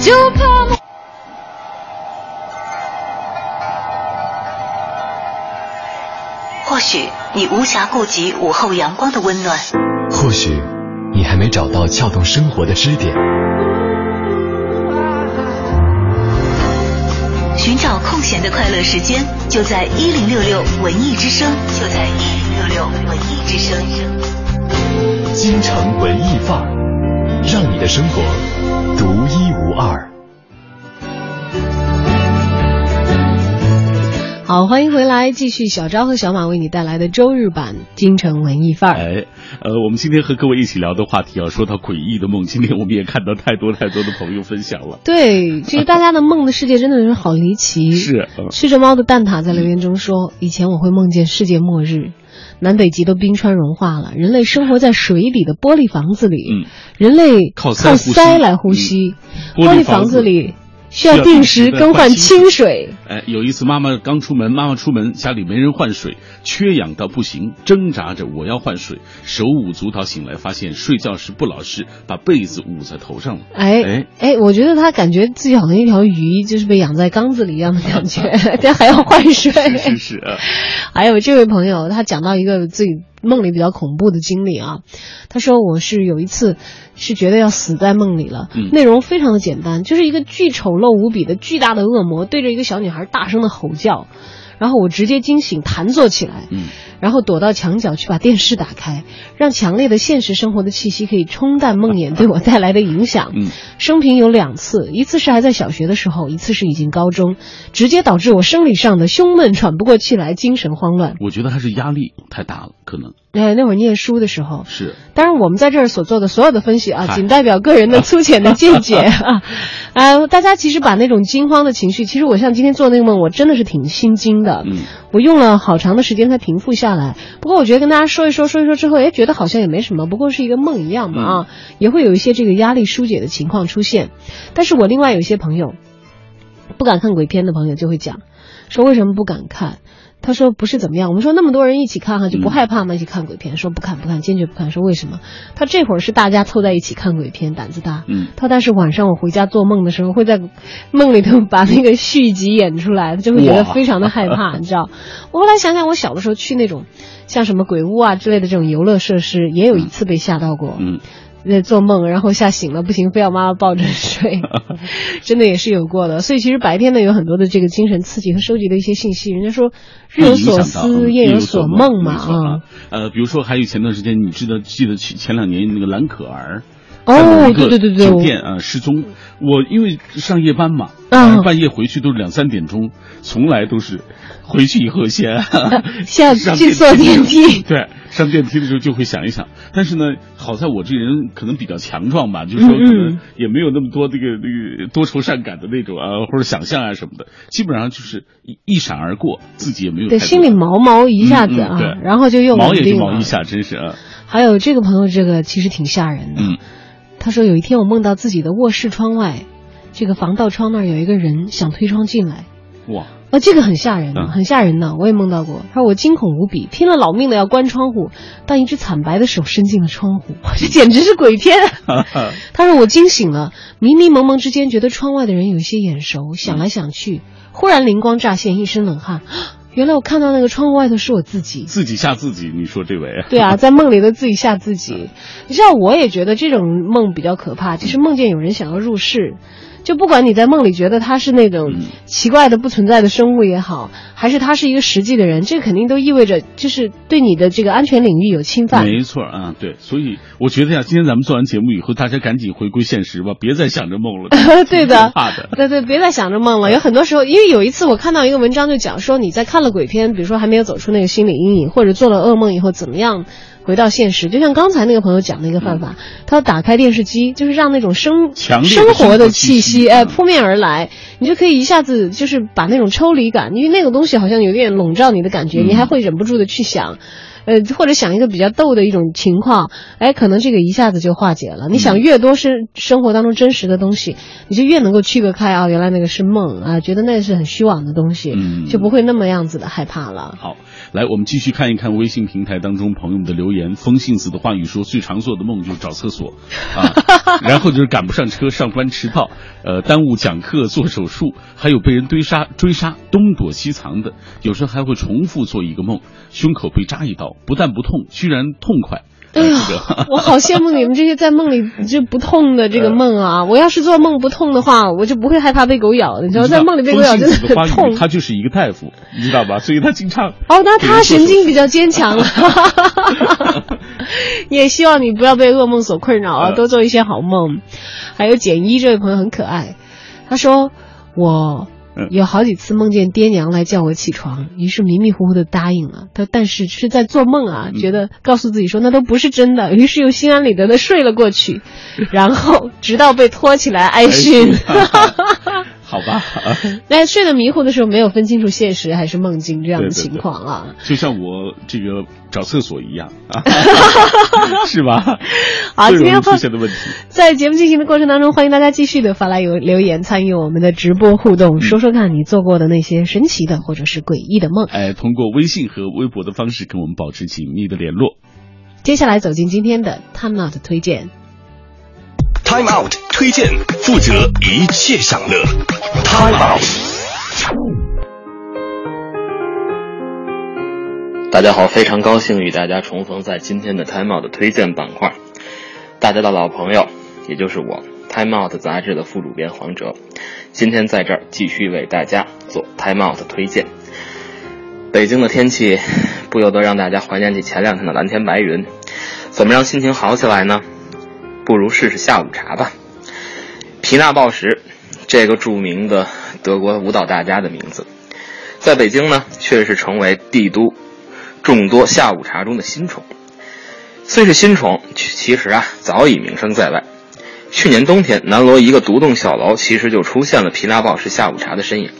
就怕或许你无暇顾及午后阳光的温暖，或许你还没找到撬动生活的支点。寻找空闲的快乐时间，就在一零六六文艺之声，就在一零六六文艺之声。京城文艺范儿，让你的生活独一无二。好，欢迎回来，继续小昭和小马为你带来的周日版京城文艺范儿。哎，呃，我们今天和各位一起聊的话题要说到诡异的梦，今天我们也看到太多太多的朋友分享了。对，其实大家的梦的世界真的是好离奇。[LAUGHS] 是，嗯、吃着猫的蛋挞在留言中说，以前我会梦见世界末日，南北极都冰川融化了，人类生活在水底的玻璃房子里，嗯，人类靠靠鳃来呼吸，嗯、玻璃房子里。需要定时更换清水。哎，有一次妈妈刚出门，妈妈出门家里没人换水，缺氧到不行，挣扎着我要换水，手舞足蹈醒来，发现睡觉时不老实把被子捂在头上了。哎哎哎，我觉得他感觉自己好像一条鱼，就是被养在缸子里一样的感觉，但 [LAUGHS] 还要换水。是是是。啊、还有这位朋友，他讲到一个自己梦里比较恐怖的经历啊，他说我是有一次是觉得要死在梦里了，嗯、内容非常的简单，就是一个巨丑陋无比的巨大的恶魔对着一个小女孩大声的吼叫，然后我直接惊醒，弹坐起来，嗯，然后躲到墙角去把电视打开，让强烈的现实生活的气息可以冲淡梦魇对我带来的影响。嗯，生平有两次，一次是还在小学的时候，一次是已经高中，直接导致我生理上的胸闷、喘不过气来、精神慌乱。我觉得还是压力太大了，可能哎，那会儿念书的时候，是。当然，我们在这儿所做的所有的分析啊，仅代表个人的粗浅的见解 [LAUGHS] 啊。呃，大家其实把那种惊慌的情绪，其实我像今天做那个梦，我真的是挺心惊的。嗯，我用了好长的时间才平复下来。不过我觉得跟大家说一说，说一说之后，哎，觉得好像也没什么，不过是一个梦一样嘛啊，也会有一些这个压力疏解的情况出现。但是我另外有一些朋友，不敢看鬼片的朋友就会讲，说为什么不敢看？他说不是怎么样，我们说那么多人一起看哈，就不害怕吗？一起看鬼片，说不看不看，坚决不看。说为什么？他这会儿是大家凑在一起看鬼片，胆子大。嗯，他但是晚上我回家做梦的时候，会在梦里头把那个续集演出来，他就会觉得非常的害怕，[LAUGHS] 你知道？我后来想想，我小的时候去那种像什么鬼屋啊之类的这种游乐设施，也有一次被吓到过。嗯。在做梦，然后吓醒了，不行，非要妈妈抱着睡，[LAUGHS] 真的也是有过的。所以其实白天呢，有很多的这个精神刺激和收集的一些信息。人家说日有所思，夜有所梦嘛啊。呃，比如说还有前段时间，你知道记得前前两年那个蓝可儿。哦，对对对对，酒店啊失踪，我因为上夜班嘛，嗯，半夜回去都是两三点钟，从来都是回去以后先 [LAUGHS] [LAUGHS] 先去坐电梯，[LAUGHS] 对，上电梯的时候就会想一想。但是呢，好在我这人可能比较强壮吧，就是说可能也没有那么多这个那个多愁善感的那种啊，或者想象啊什么的，基本上就是一一闪而过，自己也没有对心里毛毛一下子啊，对，然后就又毛也就毛一下，真是啊。还有这个朋友，这个其实挺吓人的。嗯。他说：“有一天我梦到自己的卧室窗外，这个防盗窗那儿有一个人想推窗进来。哇！啊，这个很吓人，很吓人呢，我也梦到过。他说我惊恐无比，拼了老命的要关窗户，但一只惨白的手伸进了窗户，[LAUGHS] 这简直是鬼片。[LAUGHS] 他说我惊醒了，迷迷蒙蒙之间觉得窗外的人有一些眼熟，想来想去，忽然灵光乍现，一身冷汗。[GASPS] ”原来我看到那个窗户外头是我自己，自己吓自己。你说这位？对啊，[LAUGHS] 在梦里的自己吓自己。你知道，我也觉得这种梦比较可怕，就是梦见有人想要入室。就不管你在梦里觉得他是那种奇怪的不存在的生物也好，还是他是一个实际的人，这肯定都意味着就是对你的这个安全领域有侵犯。没错啊，对，所以我觉得呀，今天咱们做完节目以后，大家赶紧回归现实吧，别再想着梦了。[LAUGHS] 对的，怕的。对对，别再想着梦了。有很多时候，因为有一次我看到一个文章，就讲说你在看了鬼片，比如说还没有走出那个心理阴影，或者做了噩梦以后怎么样。回到现实，就像刚才那个朋友讲的一个办法，他要打开电视机，就是让那种生生活的气息，哎，扑面而来，你就可以一下子就是把那种抽离感，因为那个东西好像有点笼罩你的感觉，你还会忍不住的去想，呃，或者想一个比较逗的一种情况，哎，可能这个一下子就化解了。你想越多是生活当中真实的东西，你就越能够区隔开啊，原来那个是梦啊，觉得那是很虚妄的东西，就不会那么样子的害怕了。好。来，我们继续看一看微信平台当中朋友们的留言。风信子的话语说，最常做的梦就是找厕所 [LAUGHS] 啊，然后就是赶不上车、上班迟到，呃，耽误讲课、做手术，还有被人追杀、追杀、东躲西藏的，有时候还会重复做一个梦，胸口被扎一刀，不但不痛，居然痛快。哎呀，我好羡慕你们这些在梦里就不痛的这个梦啊！我要是做梦不痛的话，我就不会害怕被狗咬。你知道，在梦里被狗咬真的很痛。他就是一个大夫，你知道吧？所以他经常哦，那他神经比较坚强了。[LAUGHS] 也希望你不要被噩梦所困扰啊，多做一些好梦。还有简一这位朋友很可爱，他说我。有好几次梦见爹娘来叫我起床，于是迷迷糊糊的答应了。他但是是在做梦啊，觉得告诉自己说那都不是真的，于是又心安理得的睡了过去，然后直到被拖起来挨训。[LAUGHS] 好吧，[LAUGHS] 那睡得迷糊的时候没有分清楚现实还是梦境这样的情况啊，就像我这个找厕所一样啊，[LAUGHS] 是吧？好，今天出现的问题，在节目进行的过程当中，欢迎大家继续的发来留留言参与我们的直播互动，说说看你做过的那些神奇的或者是诡异的梦。哎，通过微信和微博的方式跟我们保持紧密的联络。接下来走进今天的 Time Out 推荐。Time Out 推荐，负责一切享乐。Time Out。大家好，非常高兴与大家重逢在今天的 Time Out 推荐板块。大家的老朋友，也就是我，Time Out 杂志的副主编黄哲，今天在这儿继续为大家做 Time Out 推荐。北京的天气不由得让大家怀念起前两天的蓝天白云。怎么让心情好起来呢？不如试试下午茶吧。皮纳鲍什，这个著名的德国舞蹈大家的名字，在北京呢，却是成为帝都众多下午茶中的新宠。虽是新宠，其实啊，早已名声在外。去年冬天，南锣一个独栋小楼，其实就出现了皮纳鲍什下午茶的身影。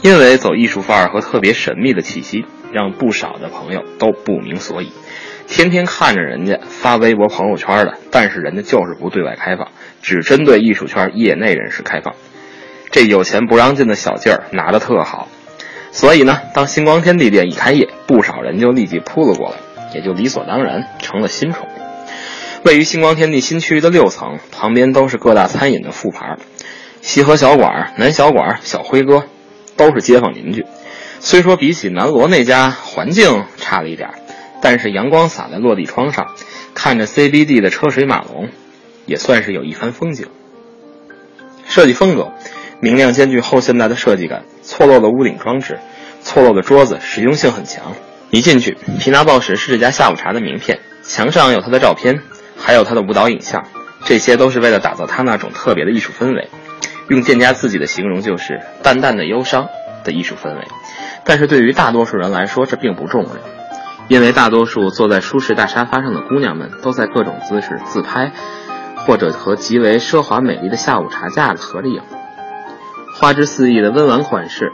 因为走艺术范儿和特别神秘的气息，让不少的朋友都不明所以。天天看着人家发微博朋友圈的，但是人家就是不对外开放，只针对艺术圈业内人士开放。这有钱不让进的小劲儿拿得特好。所以呢，当星光天地店一开业，不少人就立即扑了过来，也就理所当然成了新宠。位于星光天地新区的六层，旁边都是各大餐饮的副牌，西河小馆、南小馆、小辉哥。都是街坊邻居，虽说比起南锣那家环境差了一点但是阳光洒在落地窗上，看着 CBD 的车水马龙，也算是有一番风景。设计风格明亮兼具后现代的设计感，错落的屋顶装置，错落的桌子，实用性很强。一进去，皮纳鲍什是这家下午茶的名片，墙上有他的照片，还有他的舞蹈影像，这些都是为了打造他那种特别的艺术氛围。用店家自己的形容就是淡淡的忧伤的艺术氛围，但是对于大多数人来说这并不重要，因为大多数坐在舒适大沙发上的姑娘们都在各种姿势自拍，或者和极为奢华美丽的下午茶架子合着影。花枝四溢的温婉款式，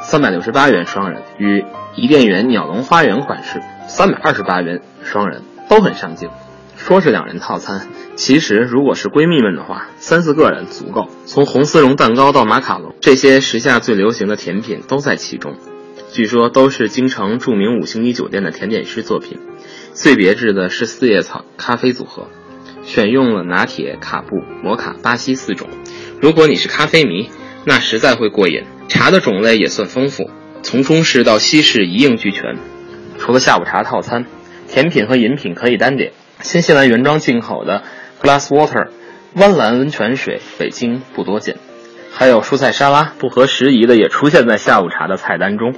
三百六十八元双人，与伊甸园鸟笼花园款式三百二十八元双人都很上镜。说是两人套餐，其实如果是闺蜜们的话，三四个人足够。从红丝绒蛋糕到马卡龙，这些时下最流行的甜品都在其中。据说都是京城著名五星级酒店的甜点师作品。最别致的是四叶草咖啡组合，选用了拿铁、卡布、摩卡、巴西四种。如果你是咖啡迷，那实在会过瘾。茶的种类也算丰富，从中式到西式一应俱全。除了下午茶套餐，甜品和饮品可以单点。新西兰原装进口的 Glass Water 湾蓝温泉水，北京不多见。还有蔬菜沙拉，不合时宜的也出现在下午茶的菜单中，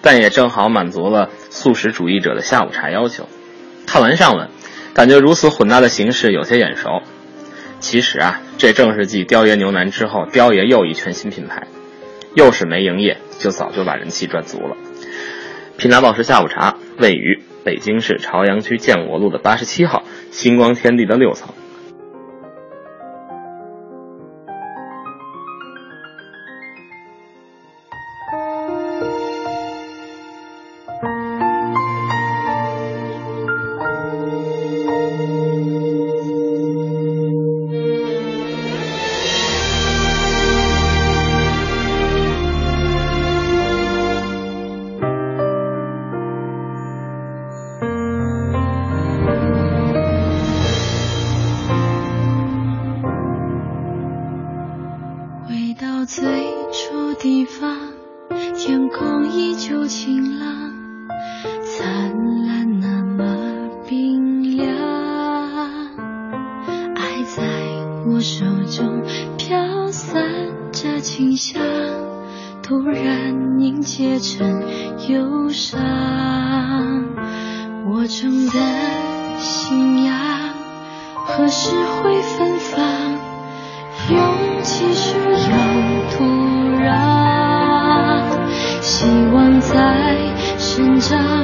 但也正好满足了素食主义者的下午茶要求。看完上文，感觉如此混搭的形式有些眼熟。其实啊，这正是继雕爷牛腩之后，雕爷又一全新品牌，又是没营业就早就把人气赚足了。品达宝石下午茶位于。北京市朝阳区建国路的八十七号星光天地的六层。长。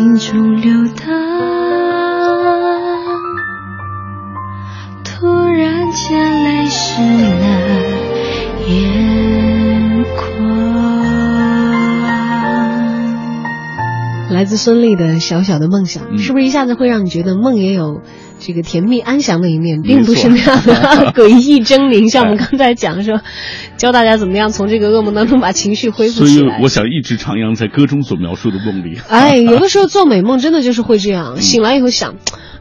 心中流淌，突然间泪湿了眼眶。来自孙俪的《小小的梦想》，嗯是不是一下子会让你觉得梦也有这个甜蜜安详的一面，并不是那样的 [LAUGHS] 诡异狰狞？像我们刚才讲说，教大家怎么样从这个噩梦当中把情绪恢复起来所以。我想一直徜徉在歌中所描述的梦里。哎，有的时候做美梦真的就是会这样，醒来以后想，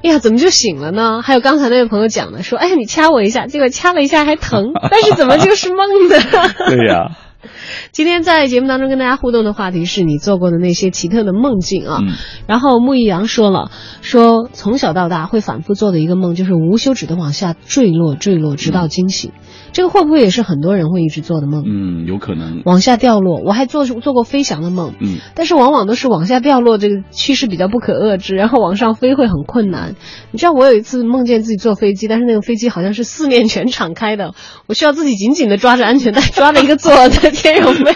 哎呀，怎么就醒了呢？还有刚才那位朋友讲的，说，哎呀，你掐我一下，结果掐了一下还疼，[LAUGHS] 但是怎么就是梦呢？[LAUGHS] 对呀、[LAUGHS] 今天在节目当中跟大家互动的话题是你做过的那些奇特的梦境啊。嗯然后穆易阳说了，说从小到大会反复做的一个梦就是无休止的往下坠落，坠落直到惊醒。这个会不会也是很多人会一直做的梦？嗯，有可能。往下掉落，我还做做过飞翔的梦，嗯，但是往往都是往下掉落，这个趋势比较不可遏制，然后往上飞会很困难。你知道我有一次梦见自己坐飞机，但是那个飞机好像是四面全敞开的，我需要自己紧紧的抓着安全带，抓着一个坐在天上飞。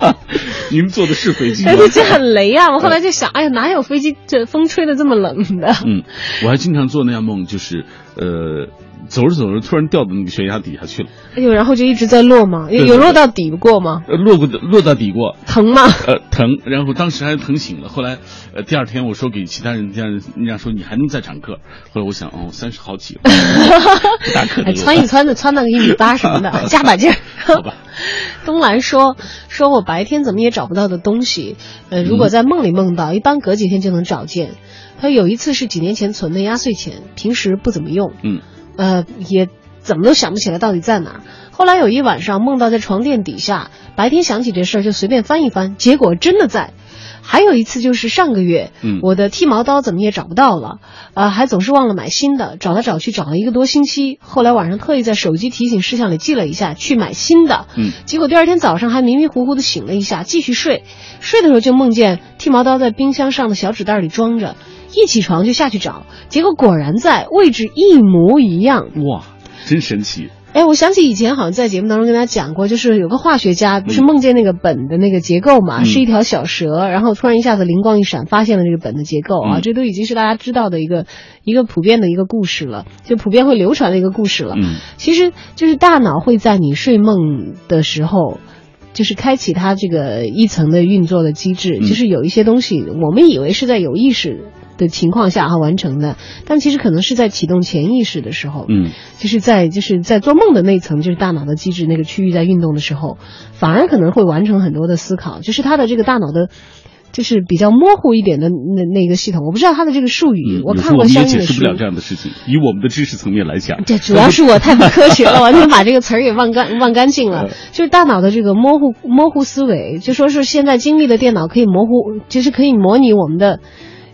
[LAUGHS] 您坐的是飞机吗哎，？这很雷啊！[LAUGHS] 我后来就想，哎呀，哪有飞机这风吹的这么冷的？嗯，我还经常做那样梦，就是呃，走着走着突然掉到那个悬崖底下去了，哎呦，然后就一直在落吗？有落到底过吗？呃，落过的落到底过，疼吗？呃，疼，然后当时还疼醒了。后来，呃，第二天我说给其他人，第二人人家说你还能再长个儿。后来我想，哦，三十好几了，不 [LAUGHS] 大可能。窜一窜的，窜到个一米八什么的，[LAUGHS] 加把劲儿。好吧。[LAUGHS] 东兰说：“说我白天怎么也找不到的东西，呃，如果在梦里梦到，一般隔几天就能找见。他有一次是几年前存的压岁钱，平时不怎么用，嗯，呃，也怎么都想不起来到底在哪。后来有一晚上梦到在床垫底下，白天想起这事儿就随便翻一翻，结果真的在。还有一次就是上个月，嗯。我的剃毛刀怎么也找不到了，呃，还总是忘了买新的，找来找去找了一个多星期，后来晚上特意在手机提醒事项里记了一下，去买新的，嗯，结果第二天早上还迷迷糊糊的醒了一下，继续睡，睡的时候就梦见剃毛刀在冰箱上的小纸袋里装着，一起床就下去找，结果果然在，位置一模一样，哇，真神奇。哎，我想起以前好像在节目当中跟大家讲过，就是有个化学家不是梦见那个苯的那个结构嘛，嗯是一条小蛇，然后突然一下子灵光一闪，发现了这个苯的结构啊，嗯这都已经是大家知道的一个一个普遍的一个故事了，就普遍会流传的一个故事了。嗯其实就是大脑会在你睡梦的时候。就是开启它这个一层的运作的机制，嗯就是有一些东西我们以为是在有意识的情况下哈完成的，但其实可能是在启动潜意识的时候，嗯就是在就是在做梦的那层，就是大脑的机制那个区域在运动的时候，反而可能会完成很多的思考，就是他的这个大脑的，就是比较模糊一点的那那个系统，我不知道他的这个术语，我看过相应的书解释不。了这样的事情，以我们的知识层面来讲，这主要是我太不科学了，[LAUGHS] 完全把这个词儿给忘干忘干净了呃。就是大脑的这个模糊模糊思维，就说是现在精密的电脑可以模糊，就是可以模拟我们的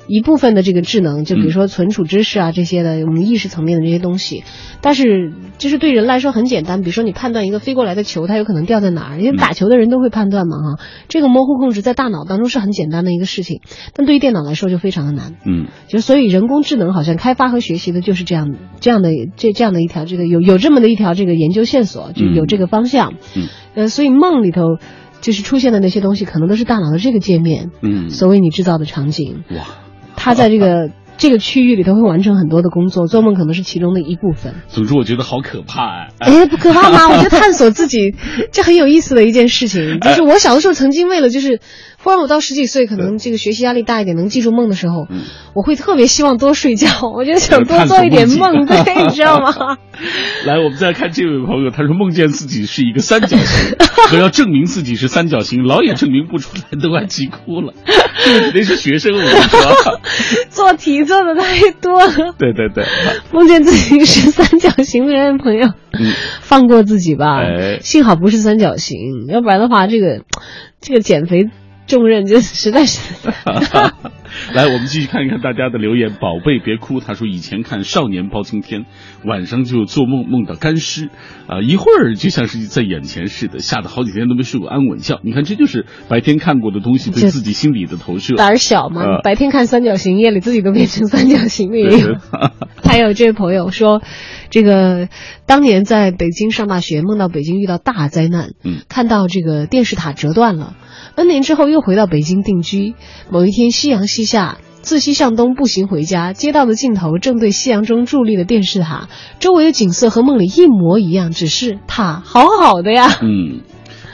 一部分的这个智能，就比如说存储知识啊这些的，我们意识层面的这些东西。但是就是对人来说很简单，比如说你判断一个飞过来的球，它有可能掉在哪儿，因为打球的人都会判断嘛哈。这个模糊控制在大脑当中是很简单的一个事情，但对于电脑来说就非常的难。嗯就所以人工智能好像开发和学习的就是这样这样的这这样的一条这个有有这么的一条这个研究线索，就有这个方向。嗯呃，所以梦里头就是出现的那些东西，可能都是大脑的这个界面，嗯，所为你制造的场景。哇，它在这个 [LAUGHS] 这个区域里头会完成很多的工作，做梦可能是其中的一部分。总之，我觉得好可怕哎。哎，不可怕吗？[LAUGHS] 我觉得探索自己，这很有意思的一件事情。就是我小的时候曾经为了就是。忽然我到十几岁，可能这个学习压力大一点，能记住梦的时候，我会特别希望多睡觉，[LAUGHS] 我就想多做一点梦，[LAUGHS] 对，你知道吗？[LAUGHS] 来，我们再看这位朋友，他说梦见自己是一个三角形，可要证明自己是三角形，老也证明不出来，都快急哭了。这个肯定是学生，我跟你说，做题做的太多了。对对对，梦见自己是三角形的人朋友，嗯，放过自己吧。哎，幸好不是三角形，要不然的话，这个这个减肥。重任就实在是。[LAUGHS] 来，我们继续看一看大家的留言。宝贝别哭，他说以前看《少年包青天》，晚上就做梦梦到干尸，啊，一会儿就像是在眼前似的，吓得好几天都没睡过安稳觉。你看，这就是白天看过的东西对自己心理的投射。胆小嘛，白天看三角形，夜里自己都变成三角形了也有。[LAUGHS] 还有这位朋友说，这个当年在北京上大学，梦到北京遇到大灾难，嗯，看到这个电视塔折断了。N 年之后又回到北京定居。某一天夕阳西下，自西向东步行回家，街道的尽头正对夕阳中伫立的电视塔，周围的景色和梦里一模一样，只是塔好好的呀。嗯，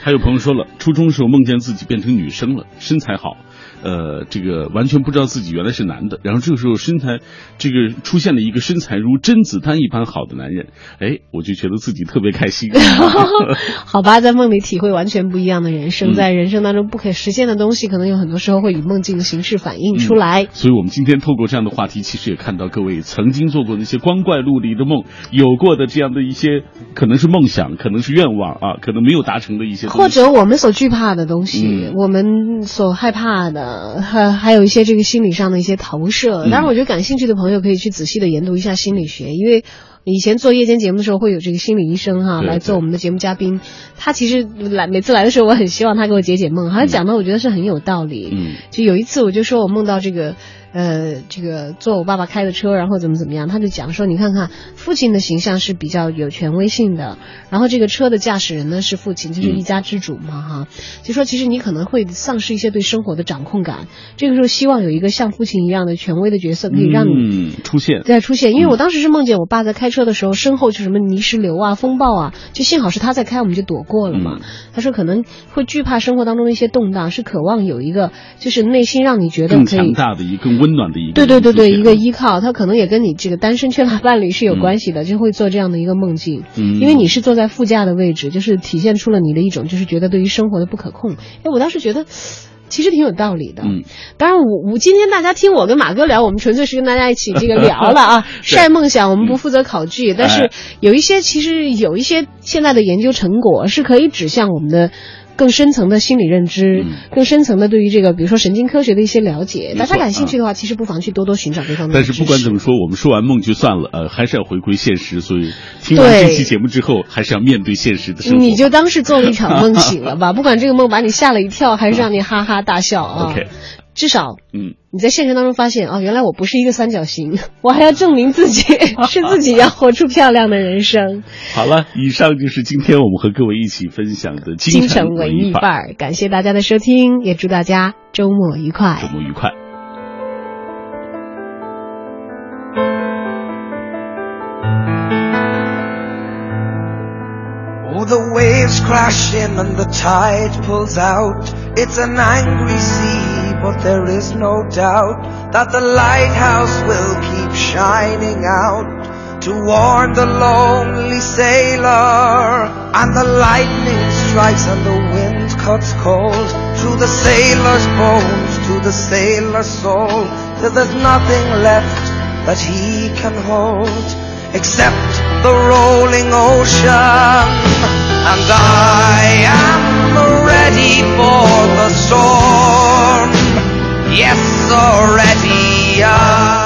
还有朋友说了，初中时候梦见自己变成女生了，身材好。呃，这个完全不知道自己原来是男的，然后这个时候身材，这个出现了一个身材如甄子丹一般好的男人，哎，我就觉得自己特别开心。[LAUGHS] [LAUGHS] 好吧，在梦里体会完全不一样的人生，在人生当中不可实现的东西，可能有很多时候会以梦境的形式反映出来。所以，我们今天透过这样的话题，其实也看到各位曾经做过那些光怪陆离的梦，有过的这样的一些可能是梦想，可能是愿望啊，可能没有达成的一些，或者我们所惧怕的东西，我们所害怕的。呃，还还有一些这个心理上的一些投射，当然，我觉得感兴趣的朋友可以去仔细的研读一下心理学，因为以前做夜间节目的时候会有这个心理医生哈来做我们的节目嘉宾，他其实来每次来的时候，我很希望他给我解解梦，他讲的我觉得是很有道理。嗯，就有一次我就说我梦到这个。呃，这个坐我爸爸开的车，然后怎么怎么样，他就讲说，你看看父亲的形象是比较有权威性的，然后这个车的驾驶人呢是父亲，就是一家之主嘛，哈，就说其实你可能会丧失一些对生活的掌控感，这个时候希望有一个像父亲一样的权威的角色可以让你出现，对出现，因为我当时是梦见我爸在开车的时候，身后就什么泥石流啊、风暴啊，就幸好是他在开，我们就躲过了嘛。他说可能会惧怕生活当中的一些动荡，是渴望有一个就是内心让你觉得更强大的一个。温暖的一个对对对对一个依靠，他可能也跟你这个单身缺乏伴侣是有关系的，就会做这样的一个梦境。嗯，因为你是坐在副驾的位置，就是体现出了你的一种就是觉得对于生活的不可控。哎，我倒是觉得其实挺有道理的。嗯，当然我我今天大家听我跟马哥聊，我们纯粹是跟大家一起这个聊了啊，[LAUGHS] 晒梦想，我们不负责考据。但是有一些其实有一些现在的研究成果是可以指向我们的。更深层的心理认知，更深层的对于这个，比如说神经科学的一些了解，大家感兴趣的话，其实不妨去多多寻找这方面。但是不管怎么说，我们说完梦就算了，呃，还是要回归现实。所以听完这期节目之后，还是要面对现实的生活。你就当是做了一场梦醒了吧，[LAUGHS] 不管这个梦把你吓了一跳，还是让你哈哈大笑啊。OK。至少，嗯，你在现实当中发现，哦，原来我不是一个三角形，[LAUGHS] 我还要证明自己 [LAUGHS] 是自己，要活出漂亮的人生。好了，以上就是今天我们和各位一起分享的京城文艺范儿，感谢大家的收听，也祝大家周末愉快。周末愉快。Oh, the waves crash in and the tide pulls out. It's an angry sea, but there is no doubt that the lighthouse will keep shining out to warn the lonely sailor. And the lightning strikes and the wind cuts cold through the sailor's bones to the sailor's soul. Till there's nothing left that he can hold except the rolling ocean. And I am ready for the storm yes, already. Uh,